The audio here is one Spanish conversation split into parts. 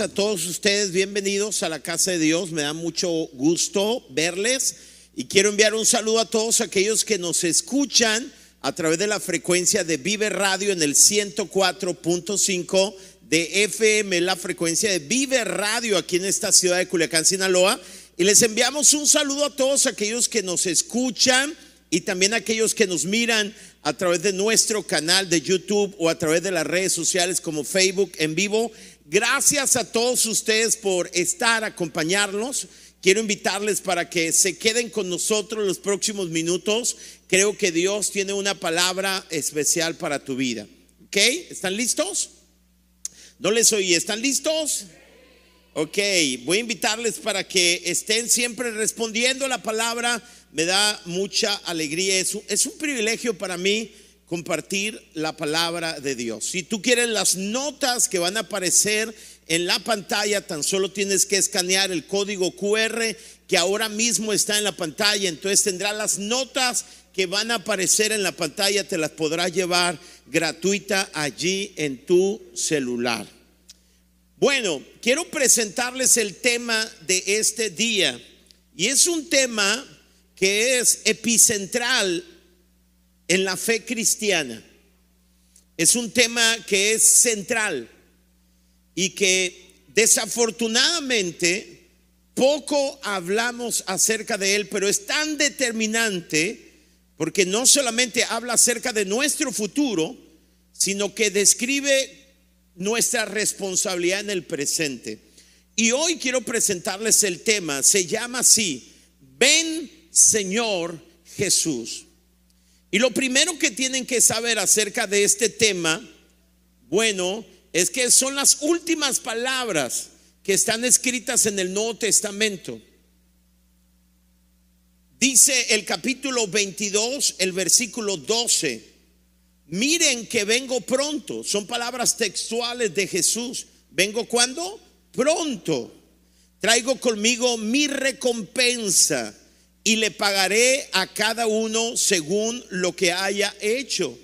a todos ustedes, bienvenidos a la casa de Dios, me da mucho gusto verles y quiero enviar un saludo a todos aquellos que nos escuchan a través de la frecuencia de Vive Radio en el 104.5 de FM, la frecuencia de Vive Radio aquí en esta ciudad de Culiacán, Sinaloa. Y les enviamos un saludo a todos aquellos que nos escuchan y también a aquellos que nos miran a través de nuestro canal de YouTube o a través de las redes sociales como Facebook en vivo. Gracias a todos ustedes por estar, acompañarnos. Quiero invitarles para que se queden con nosotros los próximos minutos. Creo que Dios tiene una palabra especial para tu vida. ¿Ok? ¿Están listos? No les oí. ¿Están listos? Ok, voy a invitarles para que estén siempre respondiendo la palabra. Me da mucha alegría. Es un, es un privilegio para mí compartir la palabra de Dios. Si tú quieres las notas que van a aparecer en la pantalla, tan solo tienes que escanear el código QR que ahora mismo está en la pantalla. Entonces tendrás las notas que van a aparecer en la pantalla, te las podrás llevar gratuita allí en tu celular. Bueno, quiero presentarles el tema de este día. Y es un tema que es epicentral en la fe cristiana. Es un tema que es central y que desafortunadamente poco hablamos acerca de él, pero es tan determinante porque no solamente habla acerca de nuestro futuro, sino que describe nuestra responsabilidad en el presente. Y hoy quiero presentarles el tema, se llama así, ven Señor Jesús. Y lo primero que tienen que saber acerca de este tema, bueno, es que son las últimas palabras que están escritas en el Nuevo Testamento. Dice el capítulo 22, el versículo 12, miren que vengo pronto, son palabras textuales de Jesús. ¿Vengo cuándo? Pronto. Traigo conmigo mi recompensa y le pagaré a cada uno según lo que haya hecho.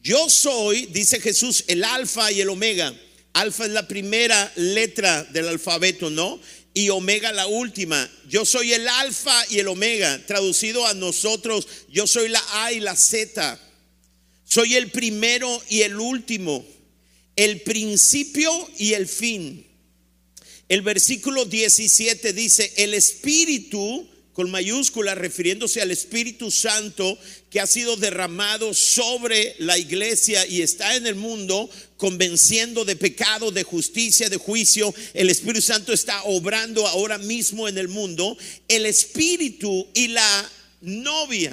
Yo soy, dice Jesús, el alfa y el omega. Alfa es la primera letra del alfabeto, ¿no? Y omega la última. Yo soy el alfa y el omega. Traducido a nosotros, yo soy la A y la Z. Soy el primero y el último. El principio y el fin. El versículo 17 dice, el espíritu con mayúscula refiriéndose al Espíritu Santo que ha sido derramado sobre la iglesia y está en el mundo convenciendo de pecado, de justicia, de juicio. El Espíritu Santo está obrando ahora mismo en el mundo. El Espíritu y la novia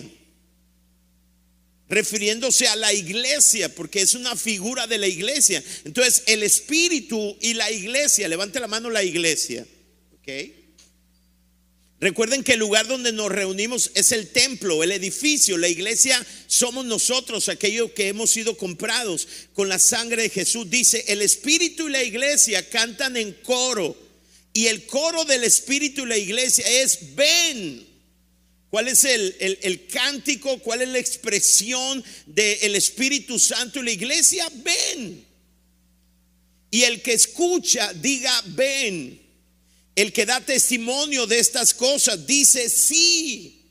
refiriéndose a la iglesia, porque es una figura de la iglesia. Entonces, el Espíritu y la iglesia, levante la mano la iglesia, ¿ok? Recuerden que el lugar donde nos reunimos es el templo, el edificio, la iglesia somos nosotros, aquellos que hemos sido comprados con la sangre de Jesús. Dice, el Espíritu y la iglesia cantan en coro. Y el coro del Espíritu y la iglesia es, ven. ¿Cuál es el, cántico? ¿Cuál es la expresión del Espíritu Santo y la iglesia? Ven. Y el que escucha, diga, ven. El que da testimonio de estas cosas dice sí.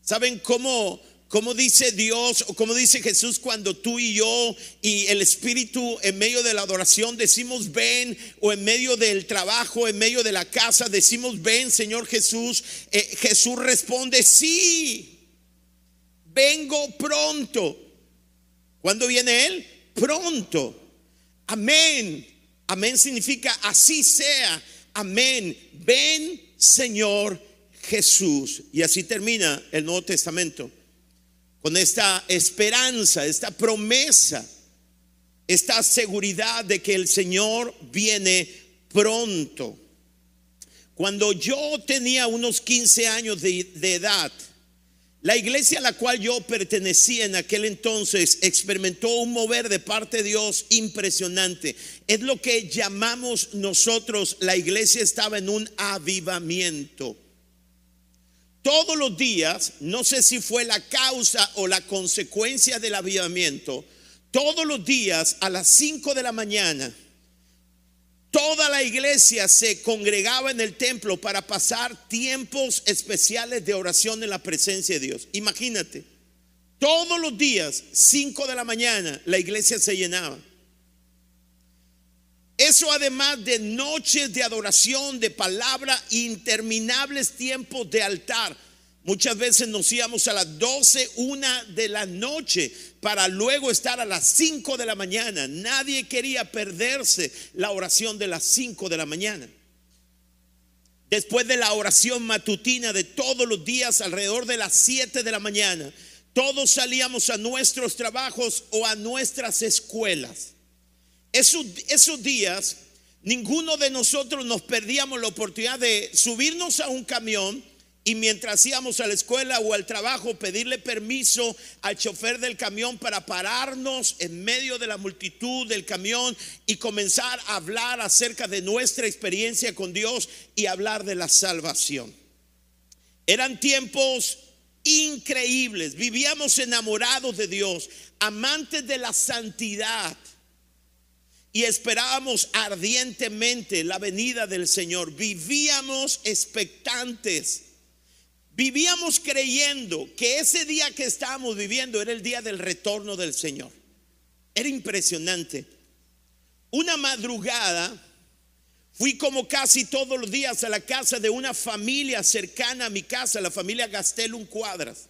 ¿Saben cómo, cómo dice Dios o cómo dice Jesús cuando tú y yo y el Espíritu en medio de la adoración decimos ven o en medio del trabajo, en medio de la casa decimos ven Señor Jesús? Eh, Jesús responde sí. Vengo pronto. ¿Cuándo viene Él? Pronto. Amén. Amén significa así sea amén, ven Señor Jesús. Y así termina el Nuevo Testamento, con esta esperanza, esta promesa, esta seguridad de que el Señor viene pronto. Cuando yo tenía unos 15 años de, de edad, la iglesia a la cual yo pertenecía en aquel entonces experimentó un mover de parte de Dios impresionante. Es lo que llamamos nosotros, la iglesia estaba en un avivamiento. Todos los días, no sé si fue la causa o la consecuencia del avivamiento, todos los días a las 5 de la mañana Toda la iglesia se congregaba en el templo para pasar tiempos especiales de oración en la presencia de Dios. Imagínate, todos los días, 5 de la mañana, la iglesia se llenaba. Eso además de noches de adoración, de palabra, interminables tiempos de altar. Muchas veces nos íbamos a las 12, una de la noche para luego estar a las 5 de la mañana. Nadie quería perderse la oración de las 5 de la mañana. Después de la oración matutina de todos los días alrededor de las 7 de la mañana, todos salíamos a nuestros trabajos o a nuestras escuelas. Esos, esos días, ninguno de nosotros nos perdíamos la oportunidad de subirnos a un camión y mientras íbamos a la escuela o al trabajo, pedirle permiso al chofer del camión para pararnos en medio de la multitud del camión y comenzar a hablar acerca de nuestra experiencia con Dios y hablar de la salvación. Eran tiempos increíbles, vivíamos enamorados de Dios, amantes de la santidad y esperábamos ardientemente la venida del Señor. Vivíamos expectantes. Vivíamos creyendo que ese día que estábamos viviendo era el día del retorno del Señor. Era impresionante. Una madrugada fui como casi todos los días a la casa de una familia cercana a mi casa, la familia Gastelum Cuadras,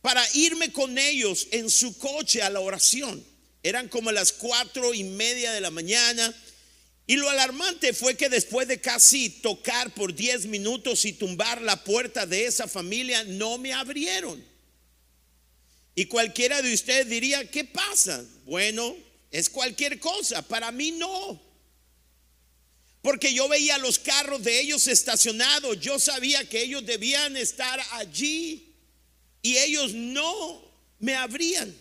para irme con ellos en su coche a la oración. Eran como las cuatro y media de la mañana. Y lo alarmante fue que después de casi tocar por diez minutos y tumbar la puerta de esa familia, no me abrieron. Y cualquiera de ustedes diría, ¿qué pasa? Bueno, es cualquier cosa. Para mí no. Porque yo veía los carros de ellos estacionados. Yo sabía que ellos debían estar allí. Y ellos no me abrían.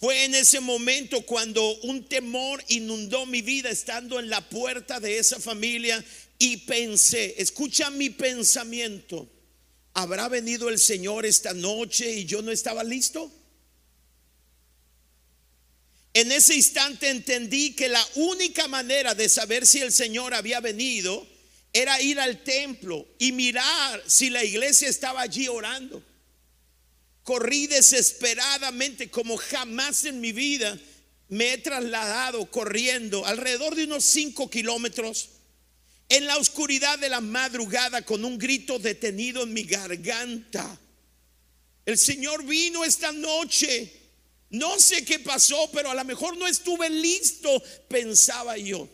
Fue en ese momento cuando un temor inundó mi vida estando en la puerta de esa familia y pensé, escucha mi pensamiento, ¿habrá venido el Señor esta noche y yo no estaba listo? En ese instante entendí que la única manera de saber si el Señor había venido era ir al templo y mirar si la iglesia estaba allí orando corrí desesperadamente como jamás en mi vida me he trasladado corriendo alrededor de unos cinco kilómetros en la oscuridad de la madrugada con un grito detenido en mi garganta. El Señor vino esta noche. No sé qué pasó, pero a lo mejor no estuve listo, pensaba yo.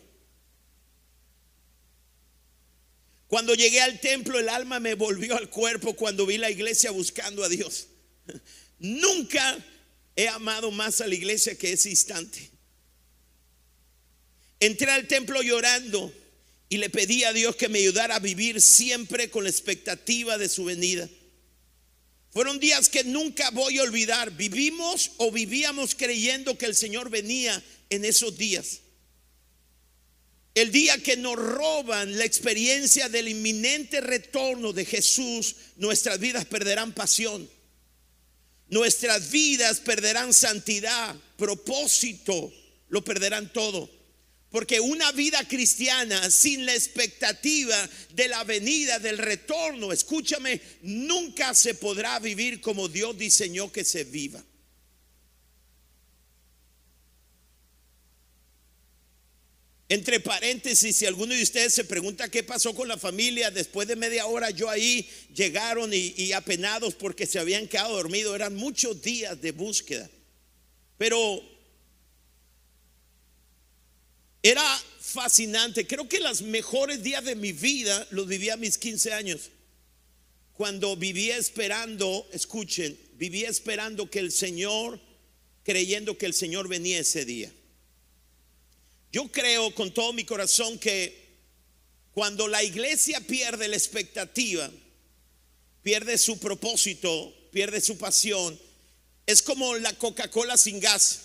Cuando llegué al templo, el alma me volvió al cuerpo cuando vi la iglesia buscando a Dios. Nunca he amado más a la iglesia que ese instante. Entré al templo llorando y le pedí a Dios que me ayudara a vivir siempre con la expectativa de su venida. Fueron días que nunca voy a olvidar. Vivimos o vivíamos creyendo que el Señor venía en esos días. El día que nos roban la experiencia del inminente retorno de Jesús, nuestras vidas perderán pasión nuestras vidas perderán santidad, propósito, lo perderán todo. Porque una vida cristiana sin la expectativa de la venida, del retorno, escúchame, nunca se podrá vivir como Dios diseñó que se viva. Entre paréntesis, si alguno de ustedes se pregunta qué pasó con la familia, después de media hora yo ahí llegaron y, apenados porque se habían quedado dormidos, eran muchos días de búsqueda. Pero era fascinante, creo que los mejores días de mi vida los viví a mis 15 años, cuando vivía esperando, escuchen, vivía esperando que el Señor, creyendo que el Señor venía ese día. Yo creo con todo mi corazón que cuando la iglesia pierde la expectativa, pierde su propósito, pierde su pasión, es como la Coca-Cola sin gas.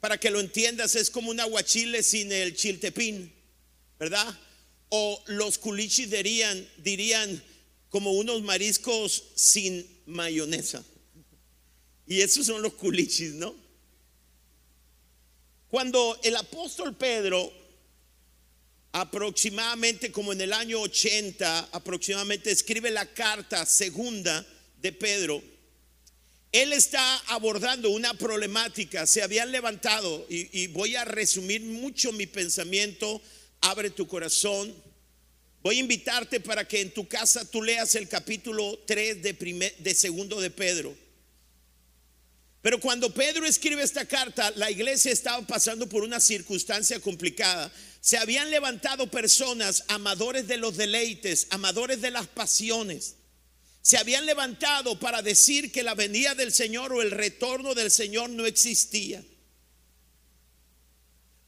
Para que lo entiendas, es como un aguachile sin el chiltepín, ¿verdad? O los culichis dirían, dirían como unos mariscos sin mayonesa. Y esos son los culichis, ¿no? Cuando el apóstol Pedro, aproximadamente como en el año 80, aproximadamente escribe la carta segunda de Pedro, él está abordando una problemática, se habían levantado, y, voy a resumir mucho mi pensamiento, abre tu corazón, voy a invitarte para que en tu casa tú leas el capítulo 3 de, de segundo de Pedro. Pero cuando Pedro escribe esta carta, la iglesia estaba pasando por una circunstancia complicada. Se habían levantado personas amadores de los deleites, amadores de las pasiones. Se habían levantado para decir que la venida del Señor o el retorno del Señor no existía.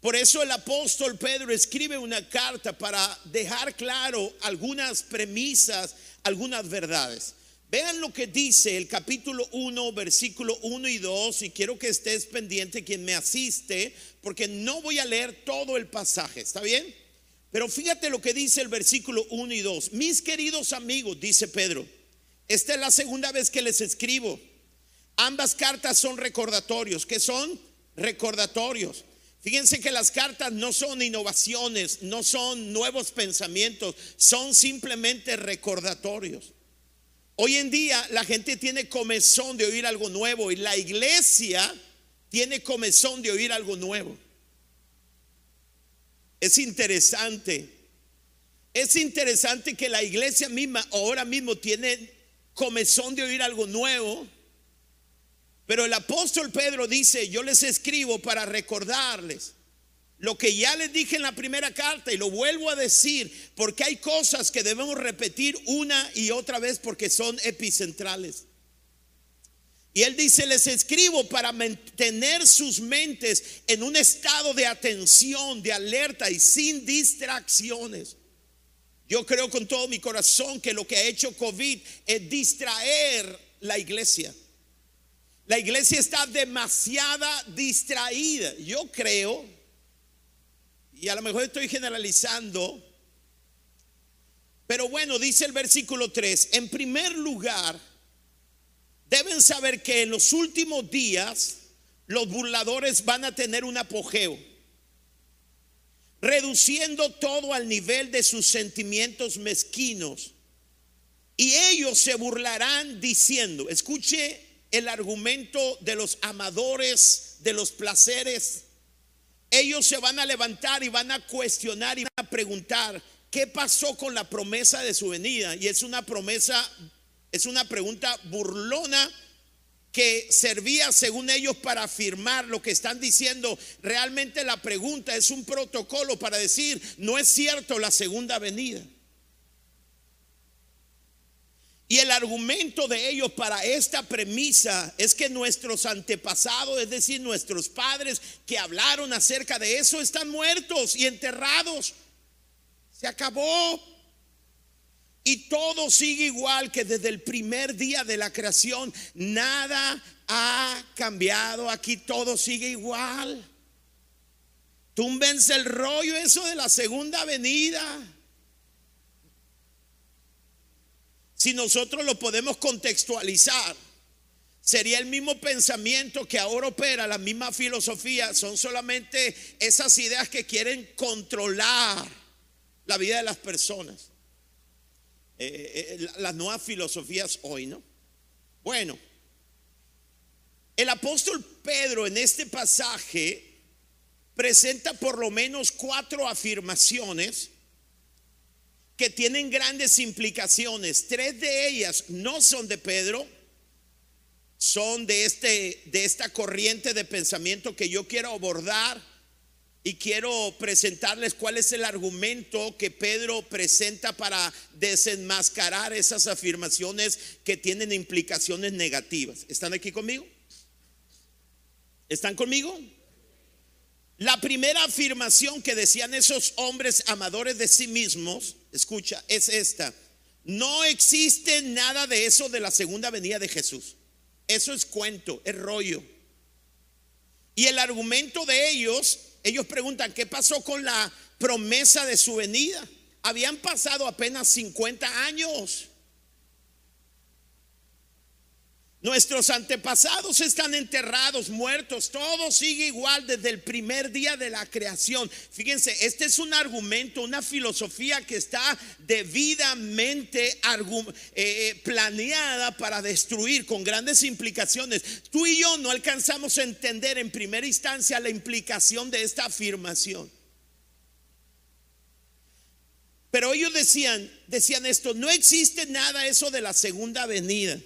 Por eso el apóstol Pedro escribe una carta para dejar claro algunas premisas, algunas verdades. Vean lo que dice el capítulo 1, versículo 1 y 2, y quiero que estés pendiente quien me asiste, porque no voy a leer todo el pasaje, ¿está bien? Pero fíjate lo que dice el versículo 1 y 2. Mis queridos amigos, dice Pedro, esta es la segunda vez que les escribo. Ambas cartas son recordatorios. ¿Qué son? Recordatorios. Fíjense que las cartas no son innovaciones, no son nuevos pensamientos, son simplemente recordatorios. Hoy en día la gente tiene comezón de oír algo nuevo y la iglesia tiene comezón de oír algo nuevo. Es interesante. Es interesante que la iglesia misma ahora mismo tiene comezón de oír algo nuevo. Pero el apóstol Pedro dice, yo les escribo para recordarles lo que ya les dije en la primera carta y lo vuelvo a decir, porque hay cosas que debemos repetir una y otra vez porque son epicentrales. Y él dice, les escribo para mantener sus mentes en un estado de atención, de alerta y sin distracciones. Yo creo con todo mi corazón que lo que ha hecho COVID es distraer la iglesia. La iglesia está demasiada distraída. Yo creo y a lo mejor estoy generalizando, pero bueno, dice el versículo 3, en primer lugar, deben saber que en los últimos días los burladores van a tener un apogeo, reduciendo todo al nivel de sus sentimientos mezquinos. Y ellos se burlarán diciendo, escuche el argumento de los amadores de los placeres ellos se van a levantar y van a cuestionar y van a preguntar, ¿qué pasó con la promesa de su venida? Y es una promesa, es una pregunta burlona que servía según ellos para afirmar lo que están diciendo. Realmente la pregunta es un protocolo para decir, no es cierto la segunda venida. Y el argumento de ellos para esta premisa es que nuestros antepasados, es decir, nuestros padres que hablaron acerca de eso, están muertos y enterrados. Se acabó. Y todo sigue igual que desde el primer día de la creación. Nada ha cambiado. Aquí todo sigue igual. Túmbense el rollo eso de la segunda venida. Si nosotros lo podemos contextualizar, sería el mismo pensamiento que ahora opera, la misma filosofía, son solamente esas ideas que quieren controlar la vida de las personas. Eh, eh, eh, las nuevas filosofías hoy, ¿no? Bueno, el apóstol Pedro en este pasaje presenta por lo menos cuatro afirmaciones que tienen grandes implicaciones. Tres de ellas no son de Pedro, son de, este, de esta corriente de pensamiento que yo quiero abordar y quiero presentarles cuál es el argumento que Pedro presenta para desenmascarar esas afirmaciones que tienen implicaciones negativas. ¿Están aquí conmigo? ¿Están conmigo? La primera afirmación que decían esos hombres amadores de sí mismos, escucha, es esta. No existe nada de eso de la segunda venida de Jesús. Eso es cuento, es rollo. Y el argumento de ellos, ellos preguntan, ¿qué pasó con la promesa de su venida? Habían pasado apenas 50 años. Nuestros antepasados están enterrados, muertos, todo sigue igual desde el primer día de la creación. Fíjense, este es un argumento, una filosofía que está debidamente eh, eh, planeada para destruir con grandes implicaciones. Tú y yo no alcanzamos a entender en primera instancia la implicación de esta afirmación. Pero ellos decían, decían esto, no existe nada eso de la segunda venida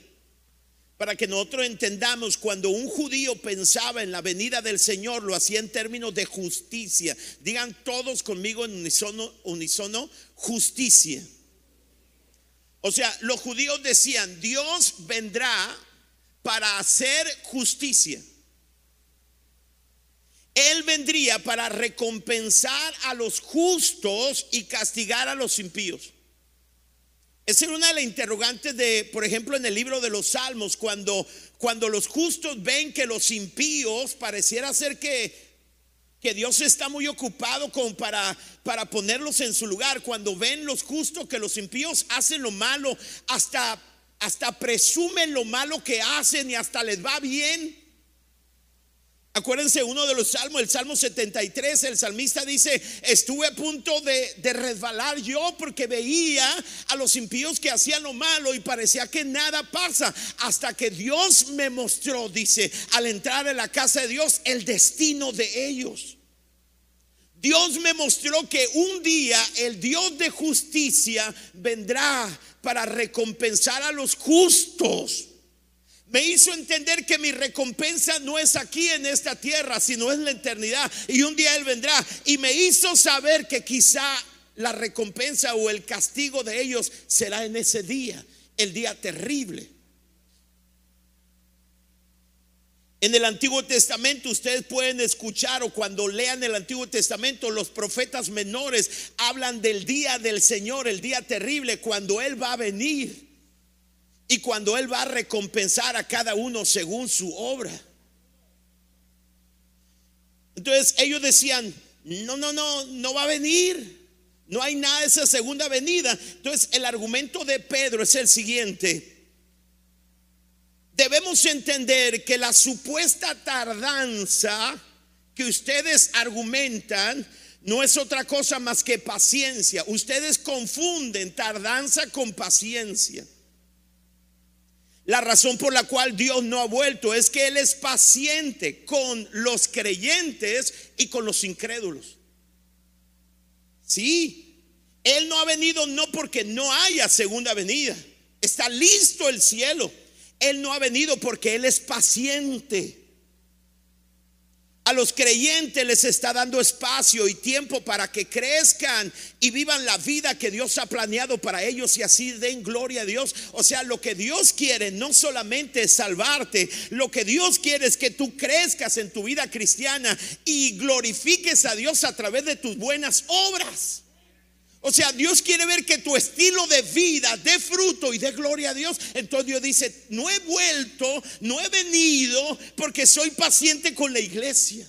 para que nosotros entendamos, cuando un judío pensaba en la venida del Señor, lo hacía en términos de justicia. Digan todos conmigo en unisono, unisono justicia. O sea, los judíos decían, Dios vendrá para hacer justicia. Él vendría para recompensar a los justos y castigar a los impíos. Esa es una de las interrogantes de, por ejemplo, en el libro de los Salmos, cuando, cuando los justos ven que los impíos pareciera ser que, que Dios está muy ocupado como para, para ponerlos en su lugar. Cuando ven los justos que los impíos hacen lo malo, hasta, hasta presumen lo malo que hacen y hasta les va bien. Acuérdense uno de los salmos, el Salmo 73, el salmista dice, estuve a punto de, resbalar yo porque veía a los impíos que hacían lo malo y parecía que nada pasa hasta que Dios me mostró, dice, al entrar en la casa de Dios, el destino de ellos. Dios me mostró que un día el Dios de justicia vendrá para recompensar a los justos me hizo entender que mi recompensa no es aquí en esta tierra, sino es la eternidad. Y un día Él vendrá. Y me hizo saber que quizá la recompensa o el castigo de ellos será en ese día, el día terrible. En el Antiguo Testamento ustedes pueden escuchar o cuando lean el Antiguo Testamento los profetas menores hablan del día del Señor, el día terrible, cuando Él va a venir. Y cuando Él va a recompensar a cada uno según su obra. Entonces ellos decían, no, no, no, no va a venir. No hay nada de esa segunda venida. Entonces el argumento de Pedro es el siguiente. Debemos entender que la supuesta tardanza que ustedes argumentan no es otra cosa más que paciencia. Ustedes confunden tardanza con paciencia. La razón por la cual Dios no ha vuelto es que Él es paciente con los creyentes y con los incrédulos. Sí, Él no ha venido no porque no haya segunda venida. Está listo el cielo. Él no ha venido porque Él es paciente. A los creyentes les está dando espacio y tiempo para que crezcan y vivan la vida que Dios ha planeado para ellos y así den gloria a Dios. O sea, lo que Dios quiere no solamente es salvarte, lo que Dios quiere es que tú crezcas en tu vida cristiana y glorifiques a Dios a través de tus buenas obras. O sea, Dios quiere ver que tu estilo de vida dé fruto y dé gloria a Dios. Entonces Dios dice, no he vuelto, no he venido porque soy paciente con la iglesia.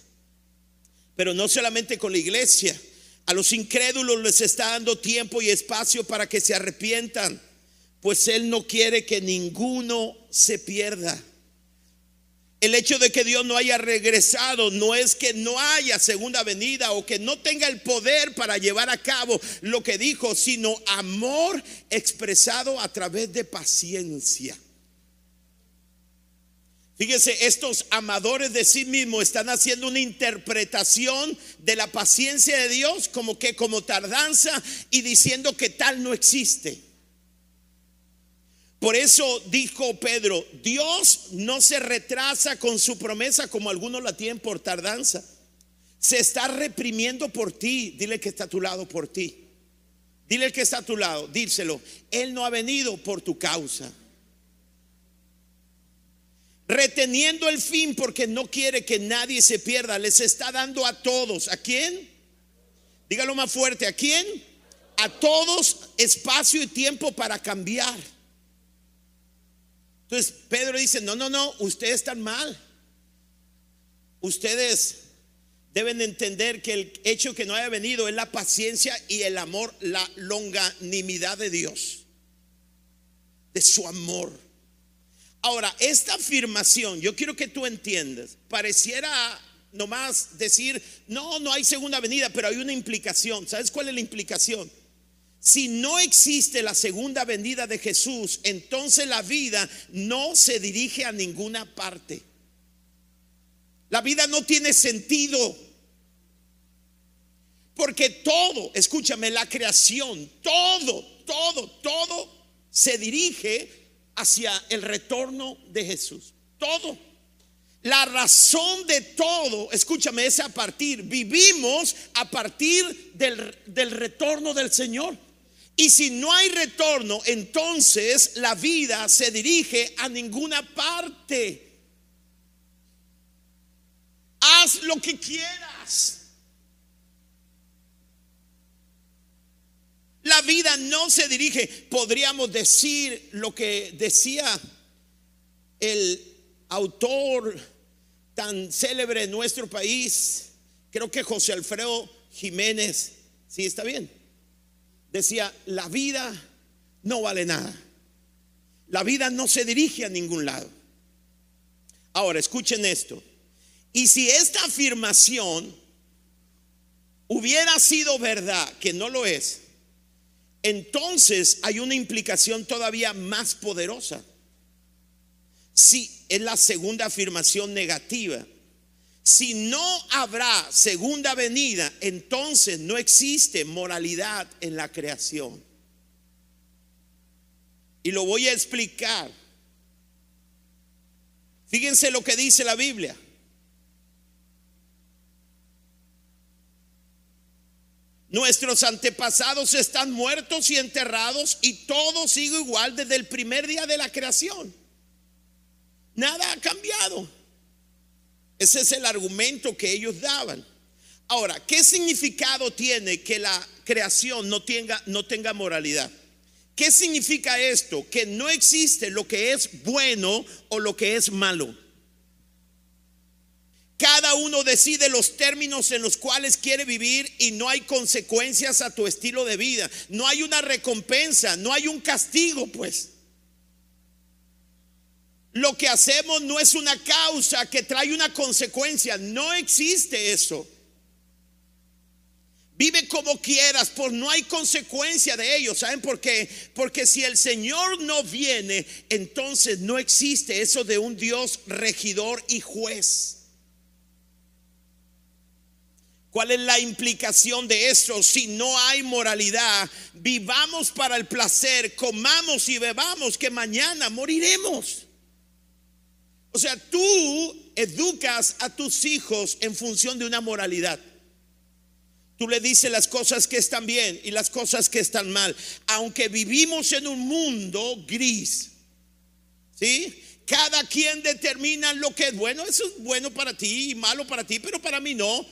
Pero no solamente con la iglesia. A los incrédulos les está dando tiempo y espacio para que se arrepientan. Pues Él no quiere que ninguno se pierda. El hecho de que Dios no haya regresado no es que no haya segunda venida o que no tenga el poder para llevar a cabo lo que dijo, sino amor expresado a través de paciencia. Fíjese, estos amadores de sí mismos están haciendo una interpretación de la paciencia de Dios como que como tardanza y diciendo que tal no existe. Por eso dijo Pedro, Dios no se retrasa con su promesa como algunos la tienen por tardanza. Se está reprimiendo por ti. Dile que está a tu lado por ti. Dile que está a tu lado, díselo. Él no ha venido por tu causa. Reteniendo el fin porque no quiere que nadie se pierda. Les está dando a todos. ¿A quién? Dígalo más fuerte. ¿A quién? A todos espacio y tiempo para cambiar. Entonces Pedro dice, no, no, no, ustedes están mal. Ustedes deben entender que el hecho que no haya venido es la paciencia y el amor, la longanimidad de Dios, de su amor. Ahora, esta afirmación, yo quiero que tú entiendas, pareciera nomás decir, no, no hay segunda venida, pero hay una implicación. ¿Sabes cuál es la implicación? Si no existe la segunda venida de Jesús, entonces la vida no se dirige a ninguna parte. La vida no tiene sentido. Porque todo, escúchame, la creación, todo, todo, todo se dirige hacia el retorno de Jesús. Todo. La razón de todo, escúchame, es a partir, vivimos a partir del, del, retorno del Señor. Y si no hay retorno, entonces la vida se dirige a ninguna parte. Haz lo que quieras. La vida no se dirige, podríamos decir lo que decía el autor tan célebre en nuestro país, creo que José Alfredo Jiménez, sí está bien, decía, la vida no vale nada. La vida no se dirige a ningún lado. Ahora, escuchen esto. Y si esta afirmación hubiera sido verdad, que no lo es, entonces hay una implicación todavía más poderosa. Si es la segunda afirmación negativa. Si no habrá segunda venida, entonces no existe moralidad en la creación. Y lo voy a explicar. Fíjense lo que dice la Biblia. Nuestros antepasados están muertos y enterrados y todo sigue igual desde el primer día de la creación. Nada ha cambiado. Ese es el argumento que ellos daban. Ahora, ¿qué significado tiene que la creación no tenga, no tenga moralidad? ¿Qué significa esto? Que no existe lo que es bueno o lo que es malo. Cada uno decide los términos en los cuales quiere vivir y no hay consecuencias a tu estilo de vida. No hay una recompensa, no hay un castigo, pues. Lo que hacemos no es una causa que trae una consecuencia. No existe eso. Vive como quieras, por no hay consecuencia de ello. ¿Saben por qué? Porque si el Señor no viene, entonces no existe eso de un Dios regidor y juez. ¿Cuál es la implicación de eso? Si no hay moralidad, vivamos para el placer, comamos y bebamos, que mañana moriremos. O sea, tú educas a tus hijos en función de una moralidad. Tú le dices las cosas que están bien y las cosas que están mal. Aunque vivimos en un mundo gris, ¿sí? Cada quien determina lo que es bueno. Eso es bueno para ti y malo para ti, pero para mí no.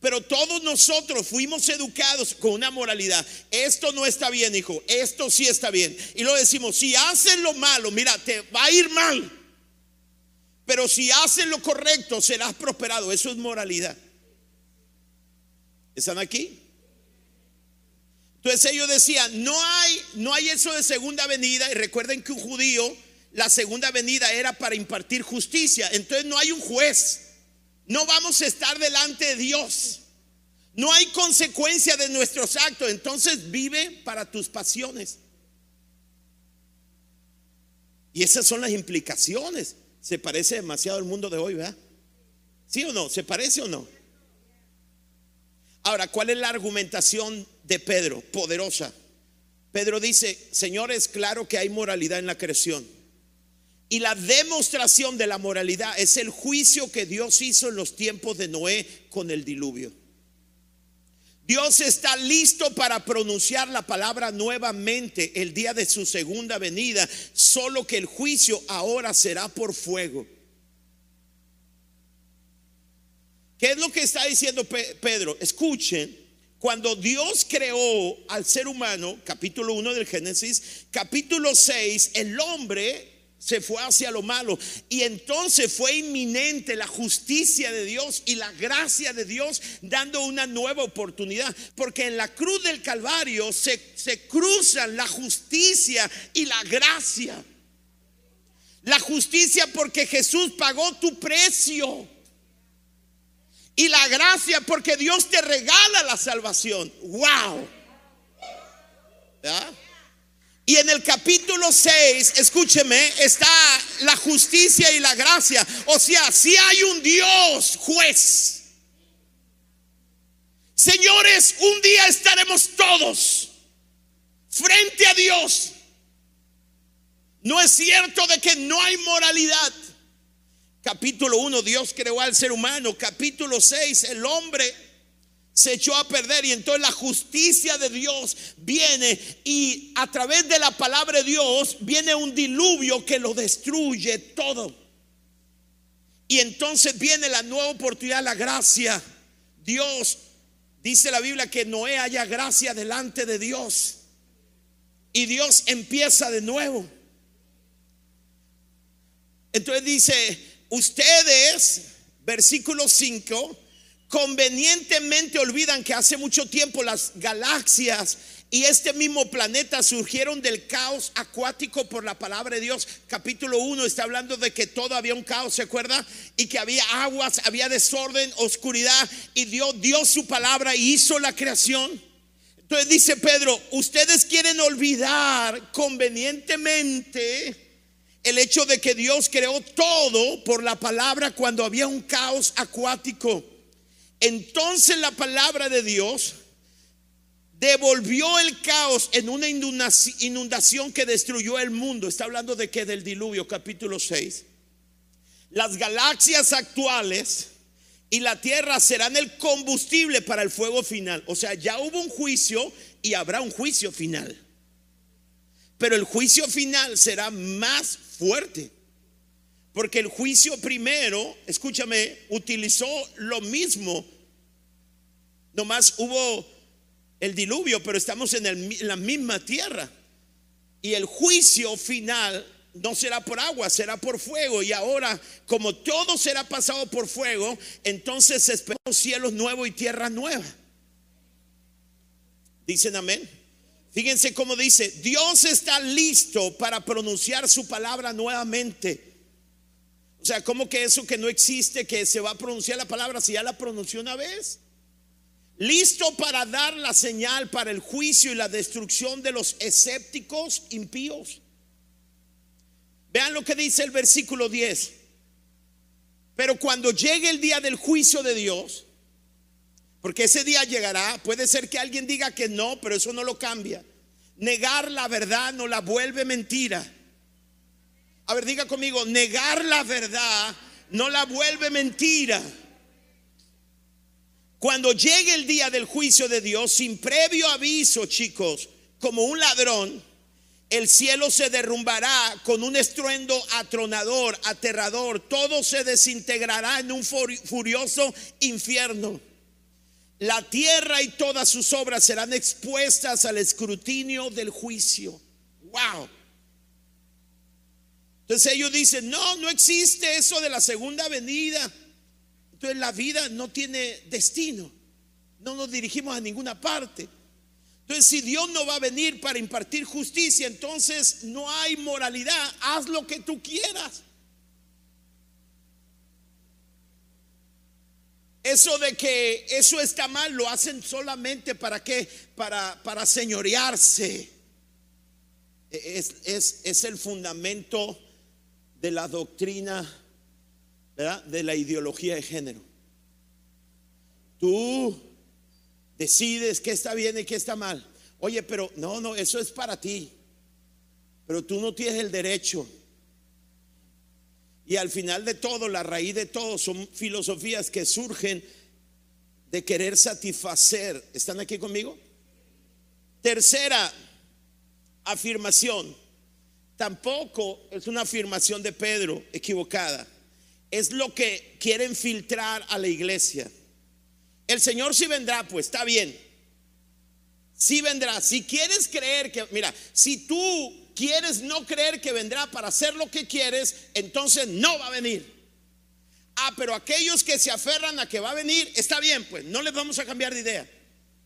Pero todos nosotros fuimos educados con una moralidad. Esto no está bien, hijo. Esto sí está bien. Y lo decimos, si haces lo malo, mira, te va a ir mal. Pero si haces lo correcto, serás prosperado. Eso es moralidad. ¿Están aquí? Entonces ellos decían, no hay, no hay eso de segunda venida. Y recuerden que un judío, la segunda venida era para impartir justicia. Entonces no hay un juez. No vamos a estar delante de Dios. No hay consecuencia de nuestros actos. Entonces vive para tus pasiones. Y esas son las implicaciones. Se parece demasiado al mundo de hoy, ¿verdad? ¿Sí o no? ¿Se parece o no? Ahora, ¿cuál es la argumentación de Pedro? Poderosa. Pedro dice, señores, claro que hay moralidad en la creación. Y la demostración de la moralidad es el juicio que Dios hizo en los tiempos de Noé con el diluvio. Dios está listo para pronunciar la palabra nuevamente el día de su segunda venida, solo que el juicio ahora será por fuego. ¿Qué es lo que está diciendo Pedro? Escuchen, cuando Dios creó al ser humano, capítulo 1 del Génesis, capítulo 6, el hombre se fue hacia lo malo. Y entonces fue inminente la justicia de Dios y la gracia de Dios dando una nueva oportunidad. Porque en la cruz del Calvario se, se cruzan la justicia y la gracia. La justicia porque Jesús pagó tu precio. Y la gracia porque Dios te regala la salvación. ¡Wow! Y en el capítulo 6, escúcheme, está la justicia y la gracia. O sea, si hay un Dios juez. Señores, un día estaremos todos frente a Dios. No es cierto de que no hay moralidad. Capítulo 1, Dios creó al ser humano. Capítulo 6, el hombre se echó a perder y entonces la justicia de Dios viene y a través de la palabra de Dios viene un diluvio que lo destruye todo. Y entonces viene la nueva oportunidad, la gracia. Dios, dice la Biblia, que Noé haya gracia delante de Dios. Y Dios empieza de nuevo. Entonces dice, ustedes, versículo 5, convenientemente olvidan que hace mucho tiempo las galaxias y este mismo planeta surgieron del caos acuático por la palabra de Dios. Capítulo 1 está hablando de que todo había un caos, ¿se acuerda? Y que había aguas, había desorden, oscuridad y Dios dio su palabra y hizo la creación. Entonces dice Pedro, ustedes quieren olvidar convenientemente el hecho de que Dios creó todo por la palabra cuando había un caos acuático. Entonces la palabra de Dios devolvió el caos en una inundación que destruyó el mundo. Está hablando de que del diluvio, capítulo 6. Las galaxias actuales y la tierra serán el combustible para el fuego final. O sea, ya hubo un juicio y habrá un juicio final. Pero el juicio final será más fuerte. Porque el juicio primero, escúchame, utilizó lo mismo. Nomás hubo el diluvio, pero estamos en, la misma tierra. Y el juicio final no será por agua, será por fuego. Y ahora, como todo será pasado por fuego, entonces esperamos cielos nuevos y tierra nueva. Dicen amén. Fíjense cómo dice, Dios está listo para pronunciar su palabra nuevamente. O sea, ¿cómo que eso que no existe, que se va a pronunciar la palabra si ya la pronunció una vez? Listo para dar la señal para el juicio y la destrucción de los escépticos impíos. Vean lo que dice el versículo 10. Pero cuando llegue el día del juicio de Dios, porque ese día llegará, puede ser que alguien diga que no, pero eso no lo cambia. Negar la verdad no la vuelve mentira. A ver, diga conmigo, negar la verdad no la vuelve mentira. Cuando llegue el día del juicio de Dios, sin previo aviso, chicos, como un ladrón, el cielo se derrumbará con un estruendo atronador, aterrador. Todo se desintegrará en un furioso infierno. La tierra y todas sus obras serán expuestas al escrutinio del juicio. Wow. Entonces ellos dicen, no, no existe eso de la segunda venida. Entonces la vida no tiene destino. No nos dirigimos a ninguna parte. Entonces si Dios no va a venir para impartir justicia, entonces no hay moralidad. Haz lo que tú quieras. Eso de que eso está mal lo hacen solamente para qué? Para, para señorearse. Es, es, es, el fundamento de la doctrina, ¿verdad? De la ideología de género. Tú decides qué está bien y qué está mal. Oye, pero no, no, eso es para ti. Pero tú no tienes el derecho y al final de todo, la raíz de todo son filosofías que surgen de querer satisfacer. ¿Están aquí conmigo? Tercera afirmación. Tampoco es una afirmación de Pedro equivocada. Es lo que quieren filtrar a la iglesia. El Señor sí vendrá, pues está bien. Sí vendrá. Si quieres creer que, mira, si tú quieres no creer que vendrá para hacer lo que quieres, entonces no va a venir. Ah, pero aquellos que se aferran a que va a venir, está bien, pues no les vamos a cambiar de idea.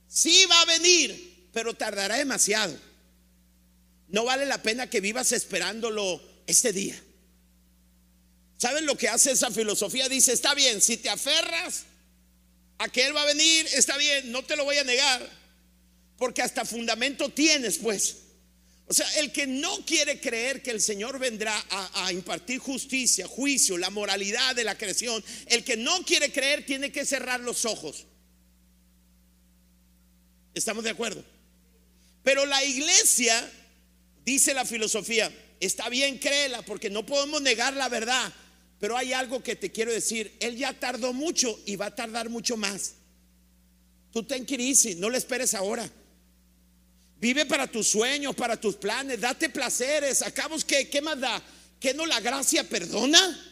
Sí va a venir, pero tardará demasiado. No vale la pena que vivas esperándolo este día. ¿Saben lo que hace esa filosofía? Dice, está bien, si te aferras a que Él va a venir, está bien, no te lo voy a negar, porque hasta fundamento tienes, pues. O sea, el que no quiere creer que el Señor vendrá a, a, impartir justicia, juicio, la moralidad de la creación, el que no quiere creer tiene que cerrar los ojos. ¿Estamos de acuerdo? Pero la iglesia, dice la filosofía, está bien, créela, porque no podemos negar la verdad. Pero hay algo que te quiero decir, Él ya tardó mucho y va a tardar mucho más. Tú ten crisis, no le esperes ahora. Vive para tus sueños, para tus planes, date placeres. Acabos que, ¿qué más da? ¿Que no la gracia perdona?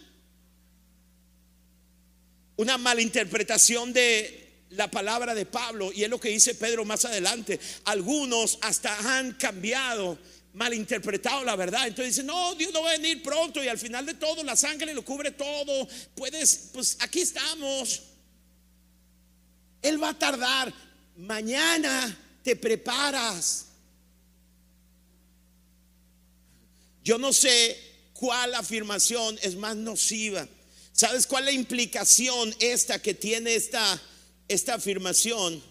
Una malinterpretación de la palabra de Pablo, y es lo que dice Pedro más adelante. Algunos hasta han cambiado malinterpretado la verdad. Entonces dicen, no, Dios no va a venir pronto y al final de todo la sangre lo cubre todo. Puedes, pues aquí estamos. Él va a tardar. Mañana te preparas. Yo no sé cuál afirmación es más nociva. ¿Sabes cuál es la implicación esta que tiene esta, esta afirmación?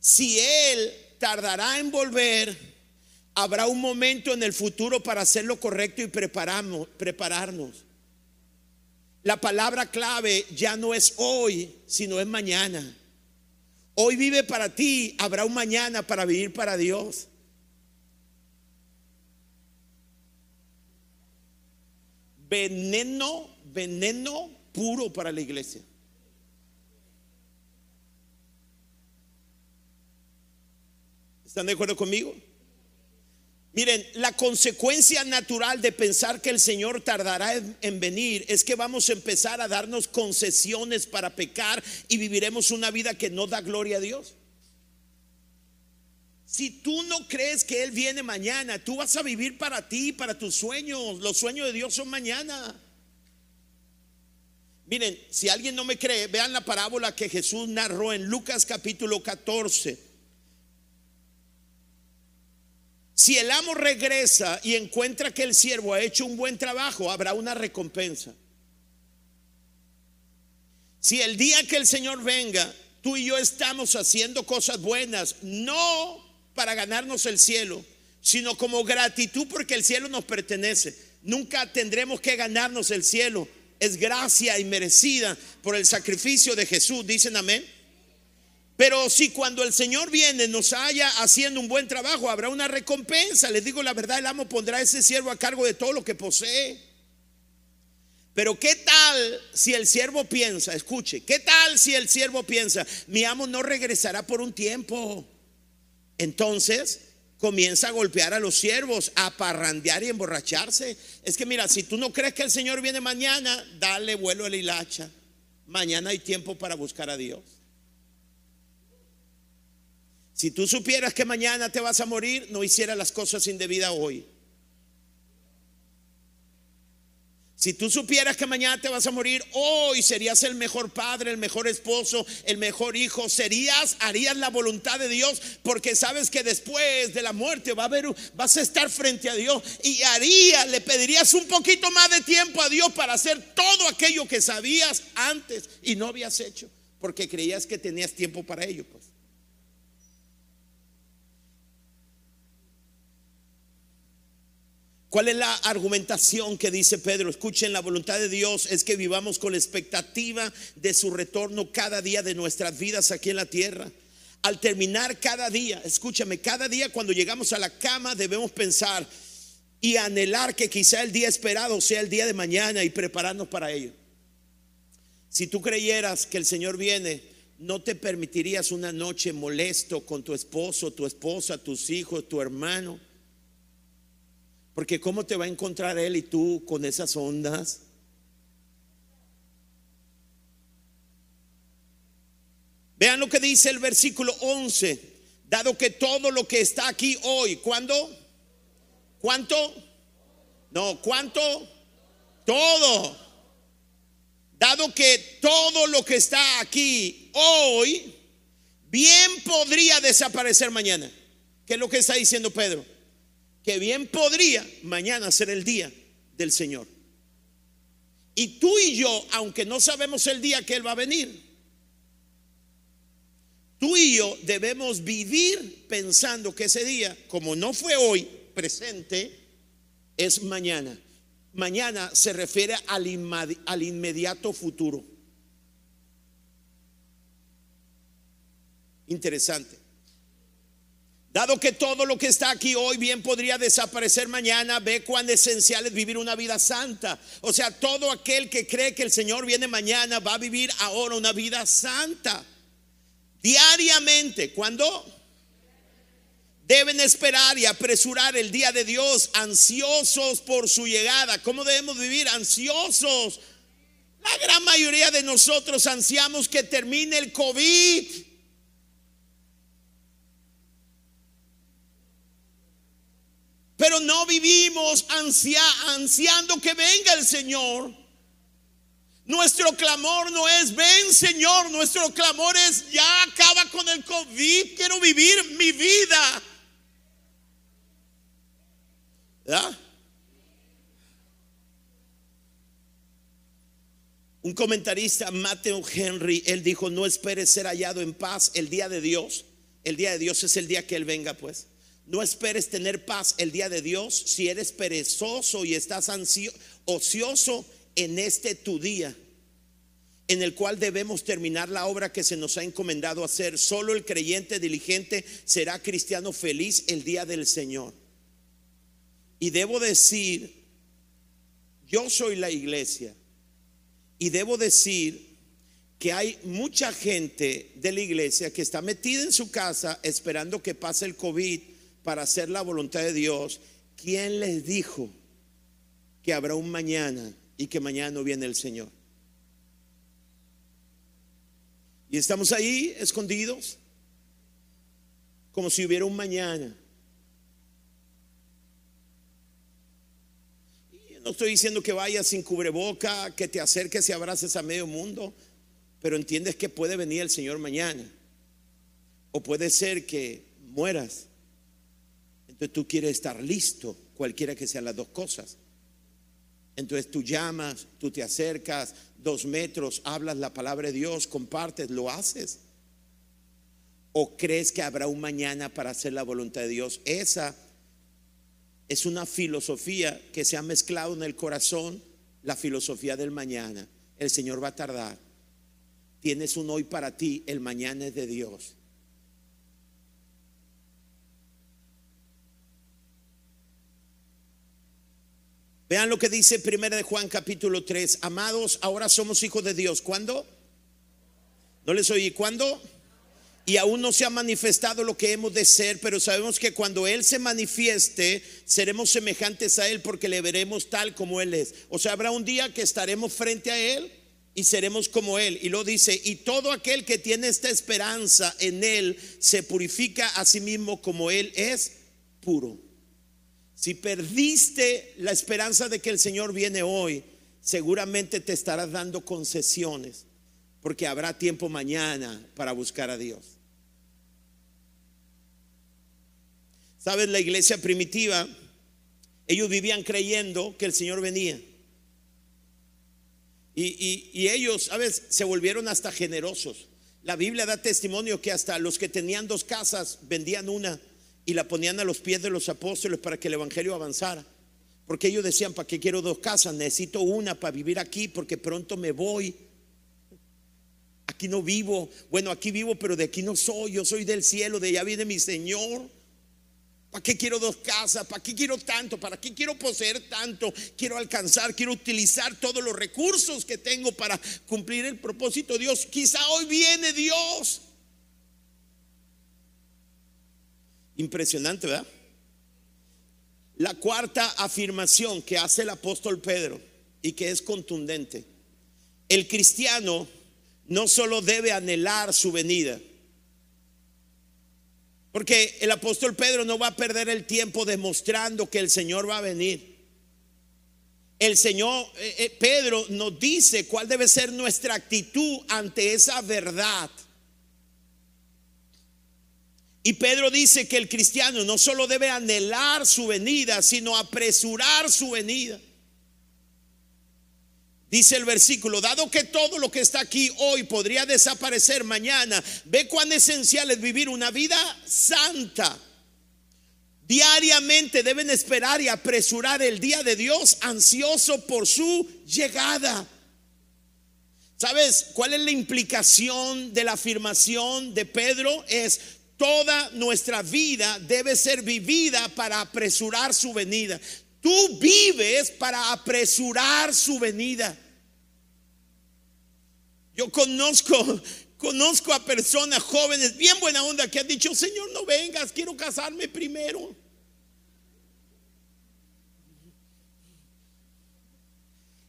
Si Él tardará en volver, habrá un momento en el futuro para hacer lo correcto y prepararnos. prepararnos. La palabra clave ya no es hoy, sino es mañana. Hoy vive para ti, habrá un mañana para vivir para Dios. Veneno, veneno puro para la iglesia. ¿Están de acuerdo conmigo? Miren, la consecuencia natural de pensar que el Señor tardará en, venir es que vamos a empezar a darnos concesiones para pecar y viviremos una vida que no da gloria a Dios. Si tú no crees que Él viene mañana, tú vas a vivir para ti, para tus sueños. Los sueños de Dios son mañana. Miren, si alguien no me cree, vean la parábola que Jesús narró en Lucas capítulo 14 Si el amo regresa y encuentra que el siervo ha hecho un buen trabajo, habrá una recompensa. Si el día que el Señor venga, tú y yo estamos haciendo cosas buenas, no para ganarnos el cielo, sino como gratitud porque el cielo nos pertenece. Nunca tendremos que ganarnos el cielo. Es gracia y merecida por el sacrificio de Jesús. Dicen amén. Pero si cuando el Señor viene nos haya haciendo un buen trabajo, habrá una recompensa. Les digo la verdad, el amo pondrá a ese siervo a cargo de todo lo que posee. Pero ¿qué tal si el siervo piensa, escuche, qué tal si el siervo piensa, mi amo no regresará por un tiempo? Entonces comienza a golpear a los siervos, a parrandear y emborracharse. Es que mira, si tú no crees que el Señor viene mañana, dale vuelo a la hilacha. Mañana hay tiempo para buscar a Dios. Si tú supieras que mañana te vas a morir, no hicieras las cosas indebidas hoy. Si tú supieras que mañana te vas a morir, hoy serías el mejor padre, el mejor esposo, el mejor hijo. Serías, harías la voluntad de Dios, porque sabes que después de la muerte va a haber, vas a estar frente a Dios y harías, le pedirías un poquito más de tiempo a Dios para hacer todo aquello que sabías antes y no habías hecho, porque creías que tenías tiempo para ello. Pues. ¿Cuál es la argumentación que dice Pedro? Escuchen, la voluntad de Dios es que vivamos con la expectativa de su retorno cada día de nuestras vidas aquí en la tierra. Al terminar cada día, escúchame, cada día cuando llegamos a la cama debemos pensar y anhelar que quizá el día esperado sea el día de mañana y prepararnos para ello. Si tú creyeras que el Señor viene, no te permitirías una noche molesto con tu esposo, tu esposa, tus hijos, tu hermano porque ¿cómo te va a encontrar Él y tú con esas ondas? Vean lo que dice el versículo 11. Dado que todo lo que está aquí hoy, ¿cuándo? ¿Cuánto? No, ¿cuánto? Todo. Dado que todo lo que está aquí hoy, bien podría desaparecer mañana. ¿Qué es lo que está diciendo Pedro? Que bien podría mañana ser el día del Señor. Y tú y yo, aunque no sabemos el día que Él va a venir, tú y yo debemos vivir pensando que ese día, como no fue hoy presente, es mañana. Mañana se refiere al, al inmediato futuro. Interesante. Dado que todo lo que está aquí hoy bien podría desaparecer mañana, ve cuán esencial es vivir una vida santa. O sea, todo aquel que cree que el Señor viene mañana va a vivir ahora una vida santa. Diariamente, cuando deben esperar y apresurar el día de Dios, ansiosos por su llegada. ¿Cómo debemos vivir? Ansiosos. La gran mayoría de nosotros ansiamos que termine el COVID. Pero no vivimos ansiando que venga el Señor. Nuestro clamor no es, ven Señor, nuestro clamor es, ya acaba con el COVID, quiero vivir mi vida. Un comentarista, Matthew Henry, él dijo, no esperes ser hallado en paz el día de Dios. El día de Dios es el día que Él venga, pues. No esperes tener paz el día de Dios si eres perezoso y estás ocioso en este tu día, en el cual debemos terminar la obra que se nos ha encomendado hacer. Solo el creyente diligente será cristiano feliz el día del Señor. Y debo decir, yo soy la iglesia, y debo decir que hay mucha gente de la iglesia que está metida en su casa esperando que pase el COVID para hacer la voluntad de Dios, ¿quién les dijo que habrá un mañana y que mañana no viene el Señor? Y estamos ahí escondidos, como si hubiera un mañana. Y no estoy diciendo que vayas sin cubreboca, que te acerques y abraces a medio mundo, pero entiendes que puede venir el Señor mañana. O puede ser que mueras entonces tú quieres estar listo, cualquiera que sean las dos cosas. Entonces tú llamas, tú te acercas dos metros, hablas la palabra de Dios, compartes, lo haces. ¿O crees que habrá un mañana para hacer la voluntad de Dios? Esa es una filosofía que se ha mezclado en el corazón, la filosofía del mañana. El Señor va a tardar. Tienes un hoy para ti, el mañana es de Dios. Vean lo que dice Primera de Juan capítulo 3. Amados, ahora somos hijos de Dios. ¿Cuándo? No les oí. ¿Cuándo? Y aún no se ha manifestado lo que hemos de ser, pero sabemos que cuando Él se manifieste, seremos semejantes a Él porque le veremos tal como Él es. O sea, habrá un día que estaremos frente a Él y seremos como Él. Y lo dice, y todo aquel que tiene esta esperanza en Él se purifica a sí mismo como Él es puro. Si perdiste la esperanza de que el Señor viene hoy, seguramente te estarás dando concesiones, porque habrá tiempo mañana para buscar a Dios. ¿Sabes? La iglesia primitiva, ellos vivían creyendo que el Señor venía. Y, y ellos, ¿sabes? Se volvieron hasta generosos. La Biblia da testimonio que hasta los que tenían dos casas vendían una y la ponían a los pies de los apóstoles para que el Evangelio avanzara. Porque ellos decían, ¿para qué quiero dos casas? Necesito una para vivir aquí porque pronto me voy. Aquí no vivo. Bueno, aquí vivo, pero de aquí no soy. Yo soy del cielo, de allá viene mi Señor. ¿Para qué quiero dos casas? ¿Para qué quiero tanto? ¿Para qué quiero poseer tanto? Quiero alcanzar, quiero utilizar todos los recursos que tengo para cumplir el propósito de Dios. Quizá hoy viene Dios Impresionante, ¿verdad? La cuarta afirmación que hace el apóstol Pedro y que es contundente. El cristiano no solo debe anhelar su venida, porque el apóstol Pedro no va a perder el tiempo demostrando que el Señor va a venir. El Señor, eh, eh, Pedro nos dice cuál debe ser nuestra actitud ante esa verdad. Y Pedro dice que el cristiano no solo debe anhelar su venida, sino apresurar su venida. Dice el versículo, dado que todo lo que está aquí hoy podría desaparecer mañana, ve cuán esencial es vivir una vida santa. Diariamente deben esperar y apresurar el día de Dios, ansioso por su llegada. ¿Sabes cuál es la implicación de la afirmación de Pedro? Es toda nuestra vida debe ser vivida para apresurar su venida. Tú vives para apresurar su venida. Yo conozco, conozco a personas jóvenes bien buena onda que han dicho, Señor, no vengas, quiero casarme primero.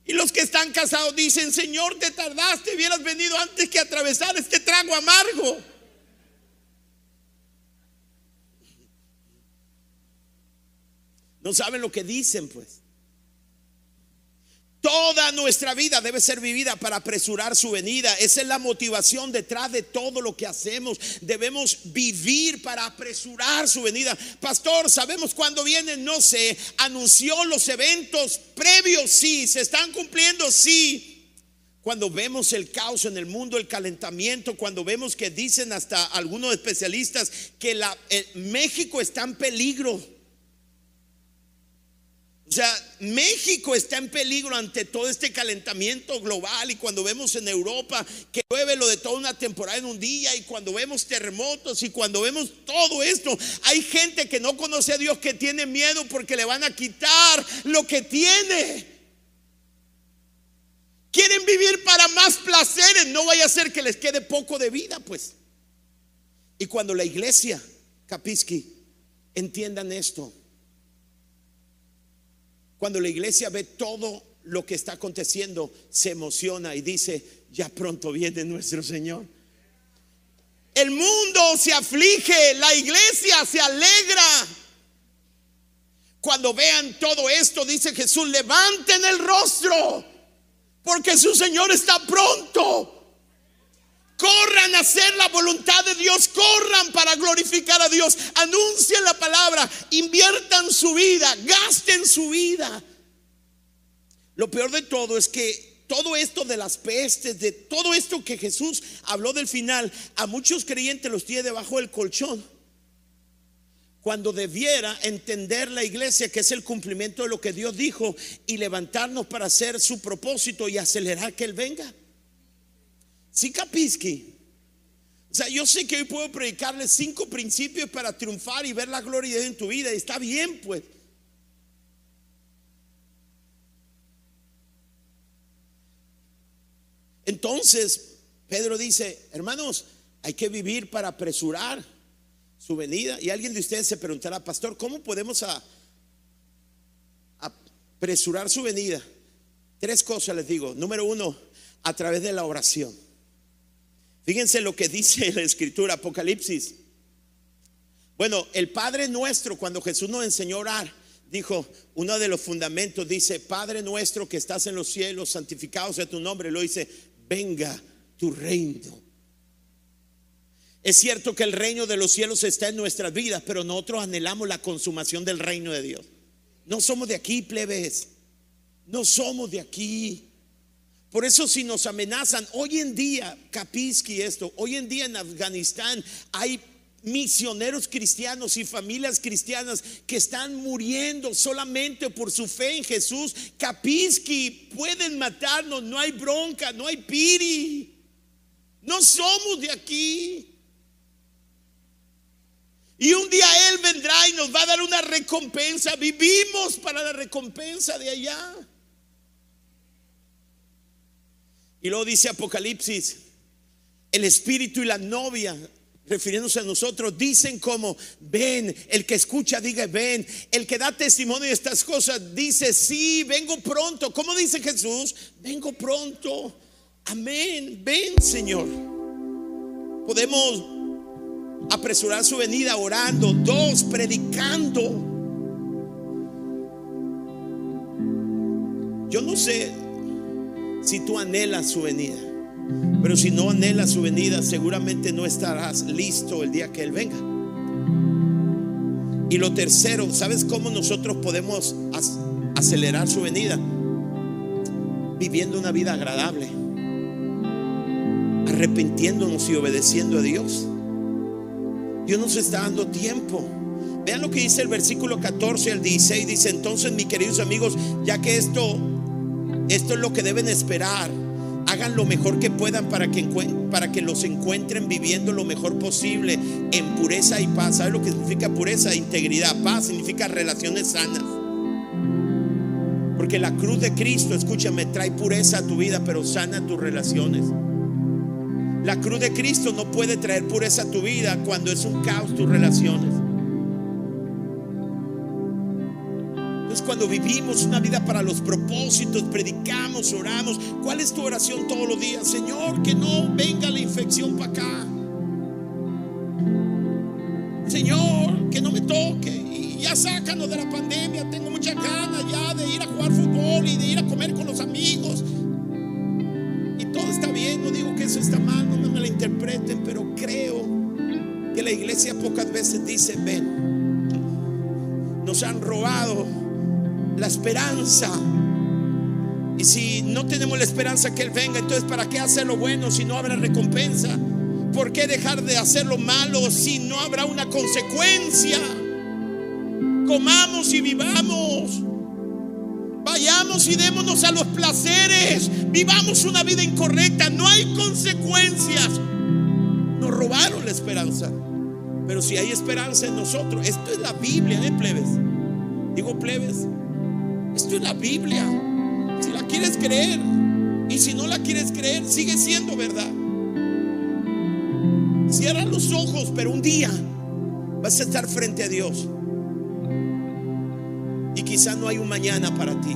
Y los que están casados dicen, Señor, te tardaste, hubieras venido antes que atravesar este trago amargo. No saben lo que dicen, pues. Toda nuestra vida debe ser vivida para apresurar su venida. Esa es la motivación detrás de todo lo que hacemos. Debemos vivir para apresurar su venida. Pastor, ¿sabemos cuándo viene? No sé. Anunció los eventos previos, sí. ¿Se están cumpliendo? Sí. Cuando vemos el caos en el mundo, el calentamiento, cuando vemos que dicen hasta algunos especialistas que la, México está en peligro o sea, México está en peligro ante todo este calentamiento global y cuando vemos en Europa que llueve lo de toda una temporada en un día y cuando vemos terremotos y cuando vemos todo esto, hay gente que no conoce a Dios que tiene miedo porque le van a quitar lo que tiene. Quieren vivir para más placeres, no vaya a ser que les quede poco de vida, pues. Y cuando la iglesia, Kapiski, entiendan esto, cuando la iglesia ve todo lo que está aconteciendo, se emociona y dice, ya pronto viene nuestro Señor. El mundo se aflige, la iglesia se alegra. Cuando vean todo esto, dice Jesús, levanten el rostro, porque su Señor está pronto. Corran a hacer la voluntad de Dios, corran para glorificar a Dios, anuncien la palabra, inviertan su vida, gasten su vida. Lo peor de todo es que todo esto de las pestes, de todo esto que Jesús habló del final, a muchos creyentes los tiene debajo del colchón. Cuando debiera entender la iglesia que es el cumplimiento de lo que Dios dijo y levantarnos para hacer su propósito y acelerar que Él venga. Sí, capisqui. O sea, yo sé que hoy puedo predicarle cinco principios para triunfar y ver la gloria de Dios en tu vida. Y está bien, pues. Entonces, Pedro dice, hermanos, hay que vivir para apresurar su venida. Y alguien de ustedes se preguntará, pastor, ¿cómo podemos apresurar su venida? Tres cosas les digo. Número uno, a través de la oración. Fíjense lo que dice la escritura, Apocalipsis. Bueno, el Padre nuestro, cuando Jesús nos enseñó a orar, dijo, uno de los fundamentos dice, Padre nuestro que estás en los cielos, santificado sea tu nombre. Lo dice, venga tu reino. Es cierto que el reino de los cielos está en nuestras vidas, pero nosotros anhelamos la consumación del reino de Dios. No somos de aquí, plebes. No somos de aquí. Por eso si nos amenazan, hoy en día, Kapiski esto, hoy en día en Afganistán hay misioneros cristianos y familias cristianas que están muriendo solamente por su fe en Jesús. Kapiski, pueden matarnos, no hay bronca, no hay piri. No somos de aquí. Y un día Él vendrá y nos va a dar una recompensa. Vivimos para la recompensa de allá. Y luego dice Apocalipsis, el espíritu y la novia, refiriéndose a nosotros, dicen como, ven, el que escucha diga, ven, el que da testimonio de estas cosas dice, sí, vengo pronto. ¿Cómo dice Jesús? Vengo pronto. Amén, ven Señor. Podemos apresurar su venida orando, dos, predicando. Yo no sé si tú anhelas su venida. Pero si no anhelas su venida, seguramente no estarás listo el día que Él venga. Y lo tercero, ¿sabes cómo nosotros podemos acelerar su venida? viviendo una vida agradable, arrepintiéndonos y obedeciendo a Dios. Dios nos está dando tiempo. Vean lo que dice el versículo 14 al 16. Dice, entonces, mis queridos amigos, ya que esto, esto es lo que deben esperar, hagan lo mejor que puedan para que, para que los encuentren viviendo lo mejor posible en pureza y paz. ¿Sabes lo que significa pureza? Integridad. Paz significa relaciones sanas. Porque la cruz de Cristo, escúchame, trae pureza a tu vida, pero sana tus relaciones. La cruz de Cristo no puede traer pureza a tu vida cuando es un caos tus relaciones. Cuando vivimos una vida para los propósitos, predicamos, oramos, ¿cuál es tu oración todos los días? Señor, que no venga la infección para acá. Señor, que no me toque. Y ya sácanos de la pandemia. Tengo muchas ganas ya de ir a jugar fútbol y de ir a comer con los amigos. Y todo está bien, no digo que eso está mal, no me la interpreten, pero creo que la iglesia pocas veces dice, ven, nos han robado la esperanza. Y si no tenemos la esperanza que Él venga, entonces ¿para qué hacer lo bueno si no habrá recompensa? ¿Por qué dejar de hacer lo malo si no habrá una consecuencia? Comamos y vivamos. Vayamos y démonos a los placeres. Vivamos una vida incorrecta. No hay consecuencias. Nos robaron la esperanza. Pero si hay esperanza en nosotros, esto es la Biblia, ¿eh, plebes? Digo, plebes, esto es la Biblia. Si la quieres creer y si no la quieres creer, sigue siendo verdad. Cierra los ojos, pero un día vas a estar frente a Dios. Y quizá no hay un mañana para ti.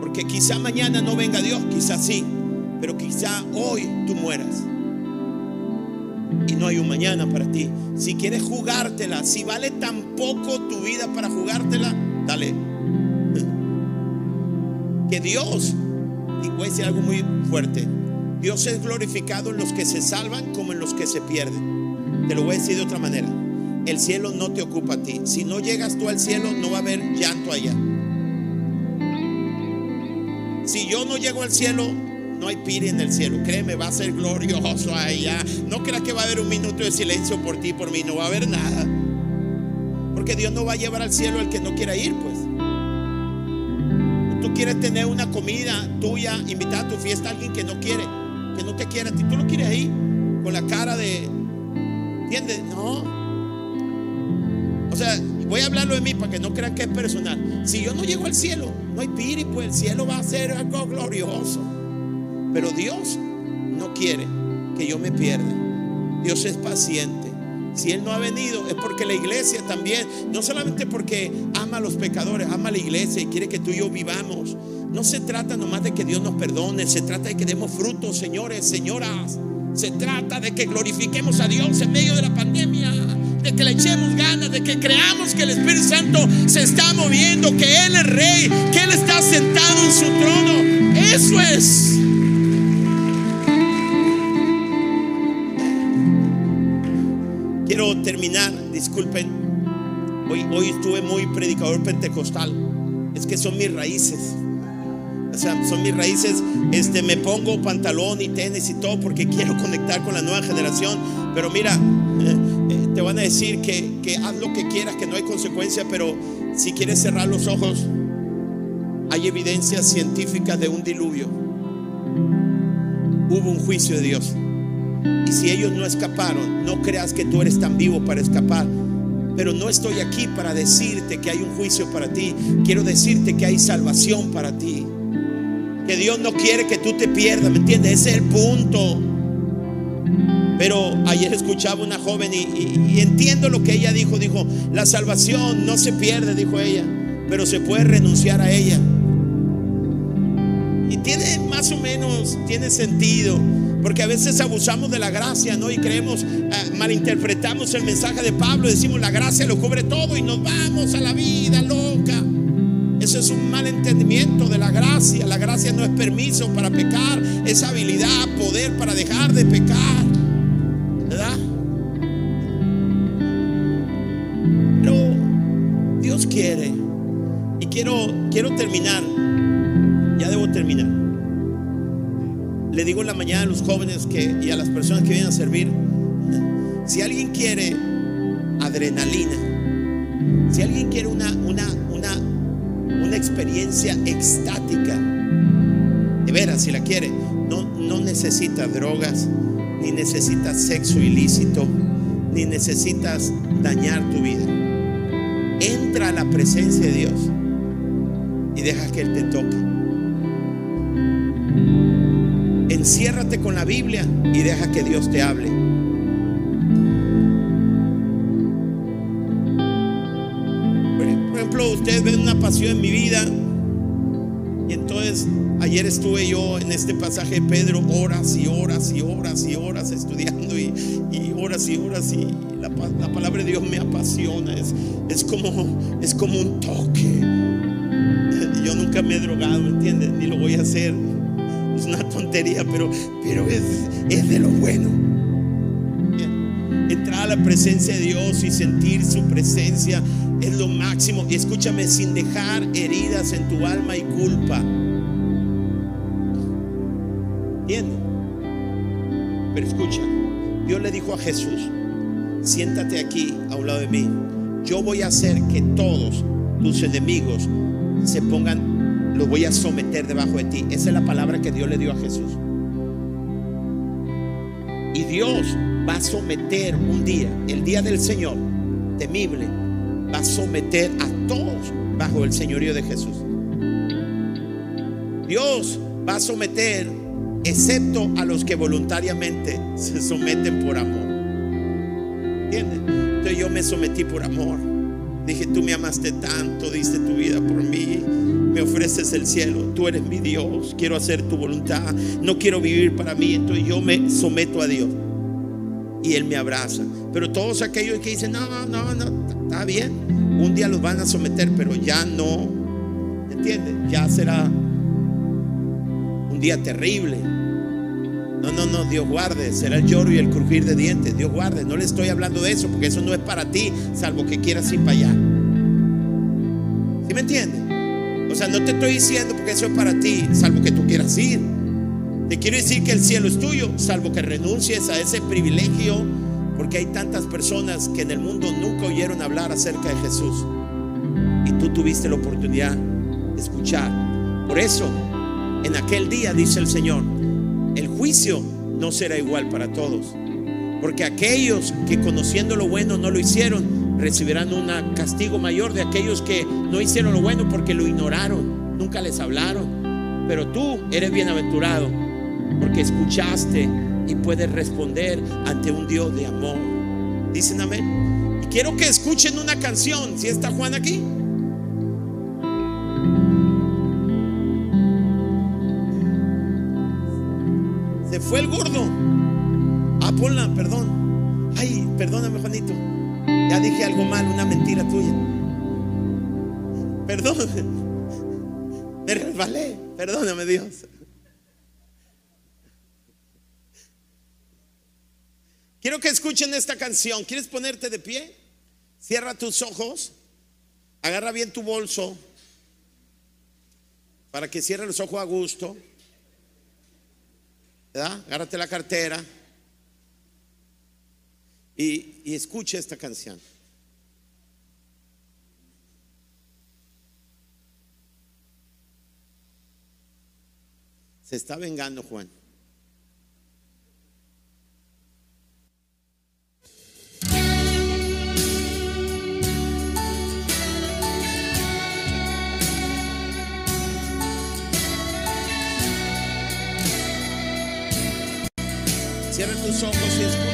Porque quizá mañana no venga Dios, quizá sí. Pero quizá hoy tú mueras. Y no hay un mañana para ti. Si quieres jugártela, si vale tan poco tu vida para jugártela, dale. Dios, y voy a decir algo muy fuerte, Dios es glorificado en los que se salvan como en los que se pierden. Te lo voy a decir de otra manera. El cielo no te ocupa a ti. Si no llegas tú al cielo, no va a haber llanto allá. Si yo no llego al cielo, no hay pire en el cielo. Créeme, va a ser glorioso allá. No creas que va a haber un minuto de silencio por ti, por mí. No va a haber nada. Porque Dios no va a llevar al cielo al que no quiera ir, pues. Quieres tener una comida tuya, invitar a tu fiesta a alguien que no quiere, que no te quiere ti. Tú lo quieres ahí, con la cara de. ¿Entiendes? No. O sea, voy a hablarlo de mí para que no crean que es personal. Si yo no llego al cielo, no hay piri, pues el cielo va a ser algo glorioso. Pero Dios no quiere que yo me pierda. Dios es paciente. Si Él no ha venido es porque la iglesia también, no solamente porque ama a los pecadores, ama a la iglesia y quiere que tú y yo vivamos. No se trata nomás de que Dios nos perdone, se trata de que demos frutos, señores, señoras. Se trata de que glorifiquemos a Dios en medio de la pandemia, de que le echemos ganas, de que creamos que el Espíritu Santo se está moviendo, que Él es rey, que Él está sentado en su trono. Eso es. Terminar, disculpen. Hoy, hoy estuve muy predicador pentecostal. Es que son mis raíces. O sea, son mis raíces. Este, me pongo pantalón y tenis y todo porque quiero conectar con la nueva generación. Pero mira, eh, eh, te van a decir que, que haz lo que quieras, que no hay consecuencia. Pero si quieres cerrar los ojos, hay evidencias científicas de un diluvio. Hubo un juicio de Dios. Y si ellos no escaparon, no creas que tú eres tan vivo para escapar. Pero no estoy aquí para decirte que hay un juicio para ti. Quiero decirte que hay salvación para ti. Que Dios no quiere que tú te pierdas, ¿me entiendes? Ese es el punto. Pero ayer escuchaba una joven y, y, y, entiendo lo que ella dijo. Dijo, la salvación no se pierde, dijo ella, pero se puede renunciar a ella. Y tiene más o menos, tiene sentido. Porque a veces abusamos de la gracia, ¿no? Y creemos, eh, malinterpretamos el mensaje de Pablo, decimos la gracia lo cubre todo y nos vamos a la vida loca. Eso es un mal entendimiento de la gracia. La gracia no es permiso para pecar, es habilidad, poder para dejar de pecar. En la mañana a los jóvenes que, y a las personas que vienen a servir, si alguien quiere adrenalina, si alguien quiere una, una, una, una experiencia extática, de veras, si la quiere, no, no necesita drogas, ni necesitas sexo ilícito, ni necesitas dañar tu vida. Entra a la presencia de Dios y deja que Él te toque. Enciérrate con la Biblia y deja que Dios te hable. Por ejemplo, ustedes ven una pasión en mi vida y entonces ayer estuve yo en este pasaje de Pedro horas y horas y horas y horas estudiando y, horas y horas y la, palabra de Dios me apasiona. Es, es, como, es como un toque. Yo nunca me he drogado, ¿me entiendes? Ni lo voy a hacer. Es una tontería, pero, pero es, es de lo bueno. Entrar a la presencia de Dios y sentir su presencia es lo máximo. Y escúchame, sin dejar heridas en tu alma y culpa. ¿Entiendes? Pero escucha, Dios le dijo a Jesús, siéntate aquí a un lado de mí. Yo voy a hacer que todos tus enemigos se pongan, los voy a someter debajo de ti. Esa es la palabra que Dios le dio a Jesús. Y Dios va a someter un día, el día del Señor, temible, va a someter a todos bajo el señorío de Jesús. Dios va a someter, excepto a los que voluntariamente se someten por amor. ¿Entiendes? Entonces yo me sometí por amor. Dije, tú me amaste tanto, diste tu vida por mí, me ofreces el cielo, tú eres mi Dios, quiero hacer tu voluntad, no quiero vivir para mí, entonces yo me someto a Dios y Él me abraza. Pero todos aquellos que dicen, no, no, no, está bien, un día los van a someter, pero ya no, ¿entiendes? Ya será un día terrible. No, no, no, Dios guarde, será el lloro y el crujir de dientes, Dios guarde, no le estoy hablando de eso, porque eso no es para ti, salvo que quieras ir para allá. ¿Sí me entiendes? O sea, no te estoy diciendo porque eso es para ti, salvo que tú quieras ir. Te quiero decir que el cielo es tuyo, salvo que renuncies a ese privilegio, porque hay tantas personas que en el mundo nunca oyeron hablar acerca de Jesús. Y tú tuviste la oportunidad de escuchar. Por eso, en aquel día, dice el Señor, el juicio no será igual para todos. Porque aquellos que conociendo lo bueno no lo hicieron, recibirán un castigo mayor de aquellos que no hicieron lo bueno porque lo ignoraron, nunca les hablaron. Pero tú eres bienaventurado porque escuchaste y puedes responder ante un Dios de amor. Dicen amén. Y quiero que escuchen una canción. Si está Juan aquí? Se fue el gordo. Ah, ponla, perdón. Ay, perdóname, Juanito. Ya dije algo mal, una mentira tuya. Perdón. Me resbalé. Perdóname, Dios. Quiero que escuchen esta canción. ¿Quieres ponerte de pie? Cierra tus ojos. Agarra bien tu bolso para que cierre los ojos a gusto. ¿Verdad? Agárrate la cartera y, y escucha esta canción. Se está vengando Juan. Cierra tus ojos y escucha.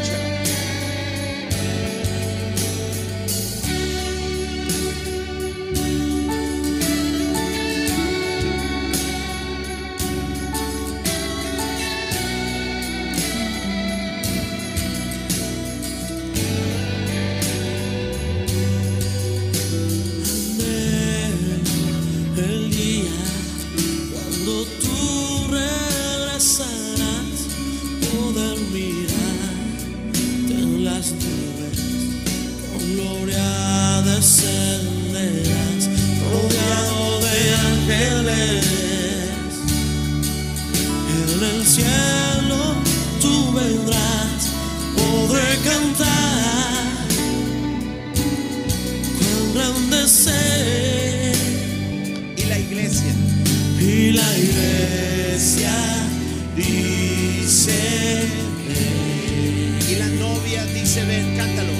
En el cielo tú vendrás, podré cantar. Cuán grande ser. Y la iglesia. Y la iglesia dice. Que... Y la novia dice, ven, cántalo.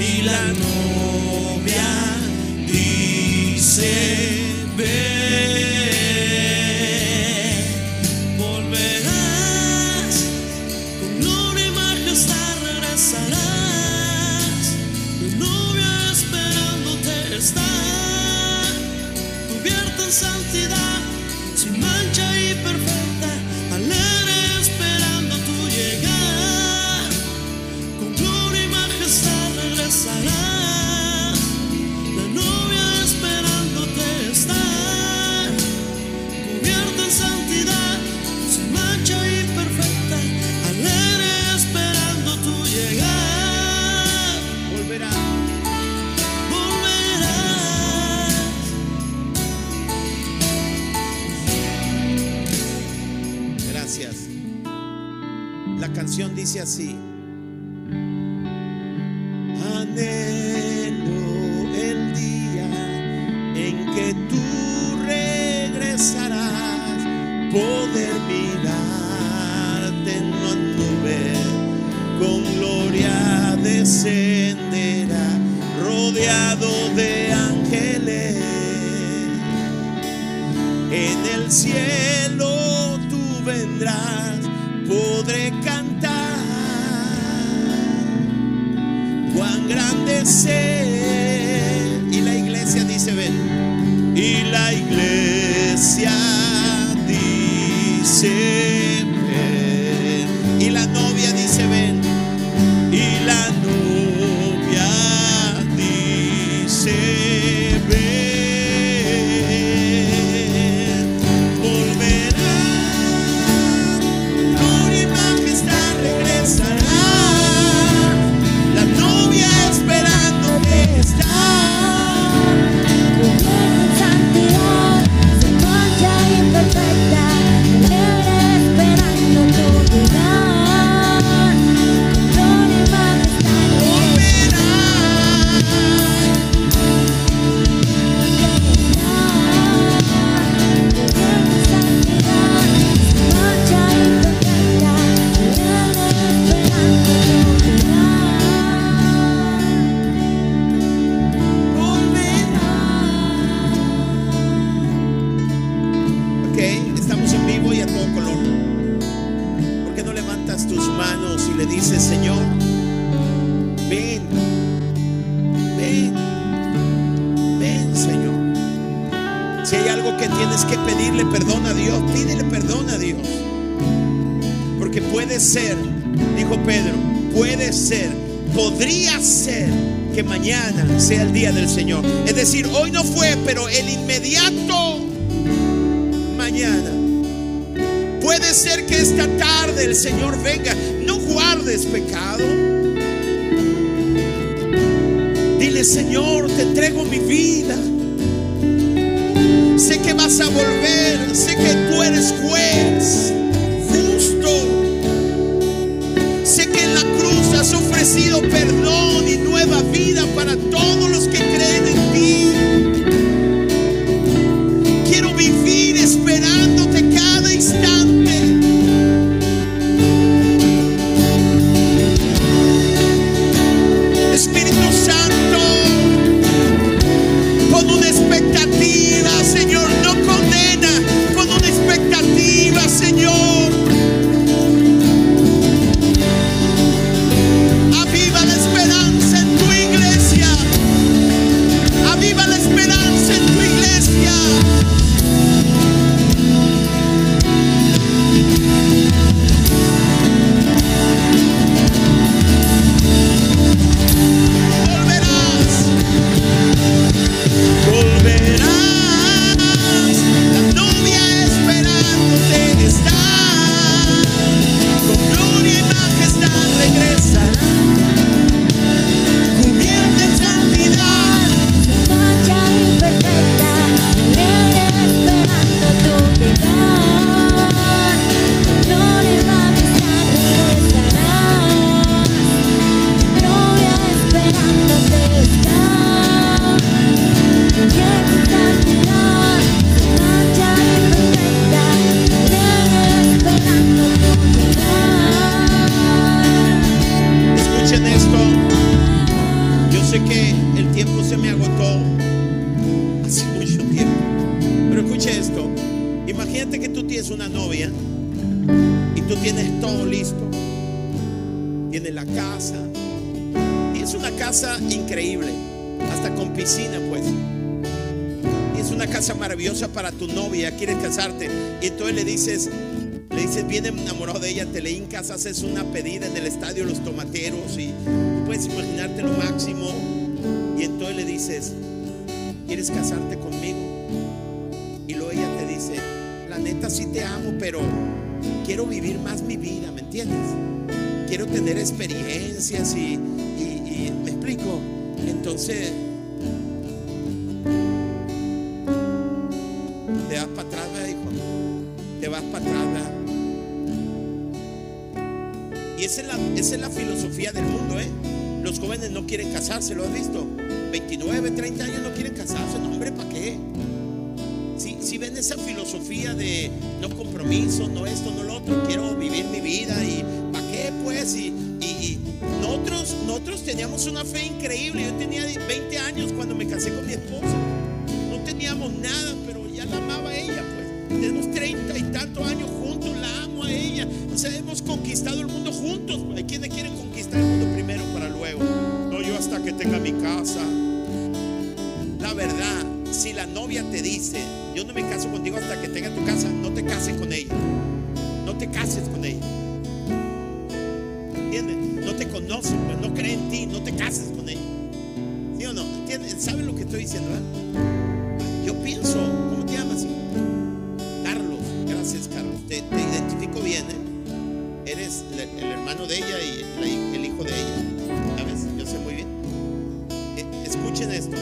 Y la novia esa Quiero tener experiencias y, me explico. Entonces, te vas para atrás, ¿verdad, hijo? Te vas para atrás. Y esa es, la, esa es la filosofía del mundo, ¿eh? Los jóvenes no quieren casarse, ¿lo has visto? 29, 30 años no quieren casarse, no, hombre, ¿para qué? Si, si ven esa filosofía de no compromiso, no esto, no teníamos una fe increíble. Yo tenía 20 años cuando me casé con mi esposa. No teníamos nada, pero ya la amaba a ella, pues. Tenemos 30 y tantos años juntos, la amo a ella. O sea, hemos conquistado el mundo juntos. Hay quienes quieren conquistar el mundo primero para luego. No, yo hasta que tenga mi casa. La verdad, si la novia te dice, yo no me caso contigo hasta que tenga tu casa, no te cases con ella. No te cases con ella. Te conoce, pues no cree en ti, no te cases con ella. ¿Sí o no? ¿Entiendes? ¿Saben lo que estoy diciendo? verdad? Yo pienso, ¿cómo te llamas? Carlos, gracias Carlos. Te, te identifico bien, ¿eh? Eres el, hermano de ella y el hijo de ella. ¿Sabes? Yo sé muy bien. Eh, escuchen esto.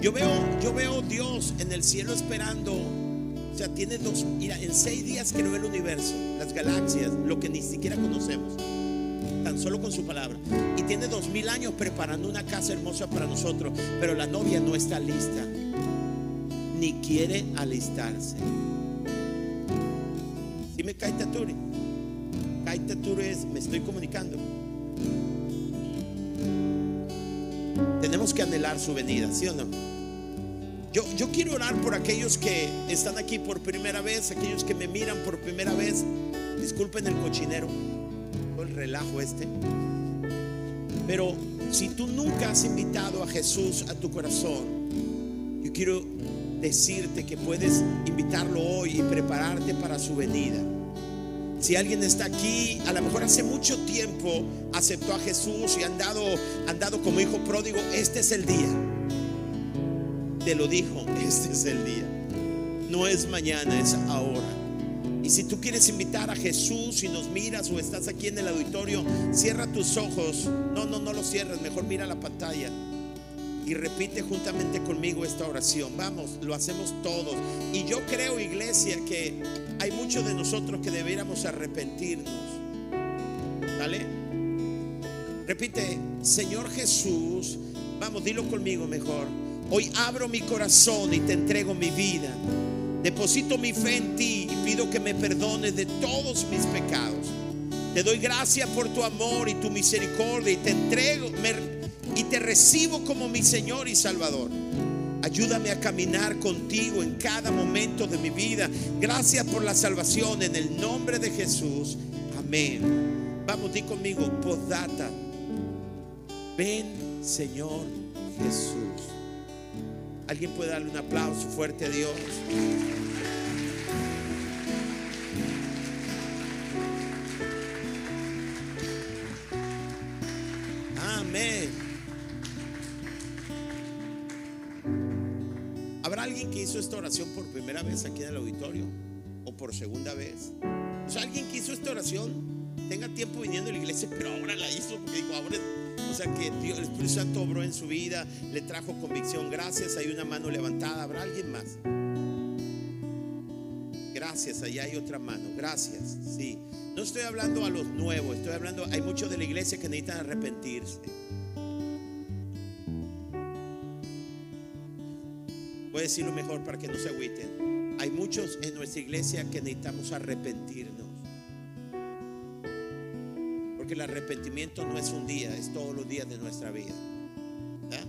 Yo veo, yo veo Dios en el cielo esperando. O sea, tiene dos. Mira, en seis días creó el universo, las galaxias, lo que ni siquiera conocemos. Solo con su palabra. Y tiene dos mil años preparando una casa hermosa para nosotros. Pero la novia no está lista. Ni quiere alistarse. Si me cae Taturi. Cae Taturi es, me estoy comunicando. Tenemos que anhelar su venida, ¿sí o no? Yo, yo quiero orar por aquellos que están aquí por primera vez, aquellos que me miran por primera vez. Disculpen el cochinero, relajo este. Pero si tú nunca has invitado a Jesús a tu corazón, yo quiero decirte que puedes invitarlo hoy y prepararte para su venida. Si alguien está aquí, a lo mejor hace mucho tiempo aceptó a Jesús y han dado, como hijo pródigo, este es el día. Te lo dijo, este es el día. No es mañana, es ahora. Y si tú quieres invitar a Jesús y nos miras o estás aquí en el auditorio, cierra tus ojos. No, no, no los cierres, mejor mira la pantalla. Y repite juntamente conmigo esta oración. Vamos, lo hacemos todos. Y yo creo, iglesia, que hay muchos de nosotros que debiéramos arrepentirnos. ¿Vale? Repite, Señor Jesús, vamos, dilo conmigo mejor. Hoy abro mi corazón y te entrego mi vida. Deposito mi fe en ti y pido que me perdones de todos mis pecados. Te doy gracias por tu amor y tu misericordia y te entrego y te recibo como mi Señor y Salvador. Ayúdame a caminar contigo en cada momento de mi vida. Gracias por la salvación en el nombre de Jesús. Amén. Vamos, di conmigo, postdata. Ven, Señor Jesús. ¿Alguien puede darle un aplauso fuerte a Dios? Amén. ¿Habrá alguien que hizo esta oración por primera vez aquí en el auditorio? ¿O por segunda vez? O sea, alguien que hizo esta oración tenga tiempo viniendo a la iglesia, pero ahora la hizo porque ahora, o sea, que Dios, el Espíritu Santo obró en su vida, le trajo convicción. Gracias, hay una mano levantada. ¿Habrá alguien más? Gracias, allá hay otra mano. Gracias, sí. No estoy hablando a los nuevos, estoy hablando, hay muchos de la iglesia que necesitan arrepentirse. Voy a decirlo mejor para que no se agüiten. Hay muchos en nuestra iglesia que necesitamos arrepentirnos. Porque el arrepentimiento no es un día, es todos los días de nuestra vida. ¿verdad?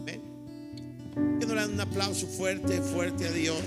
Amén. Que no le dan un aplauso fuerte, fuerte a Dios.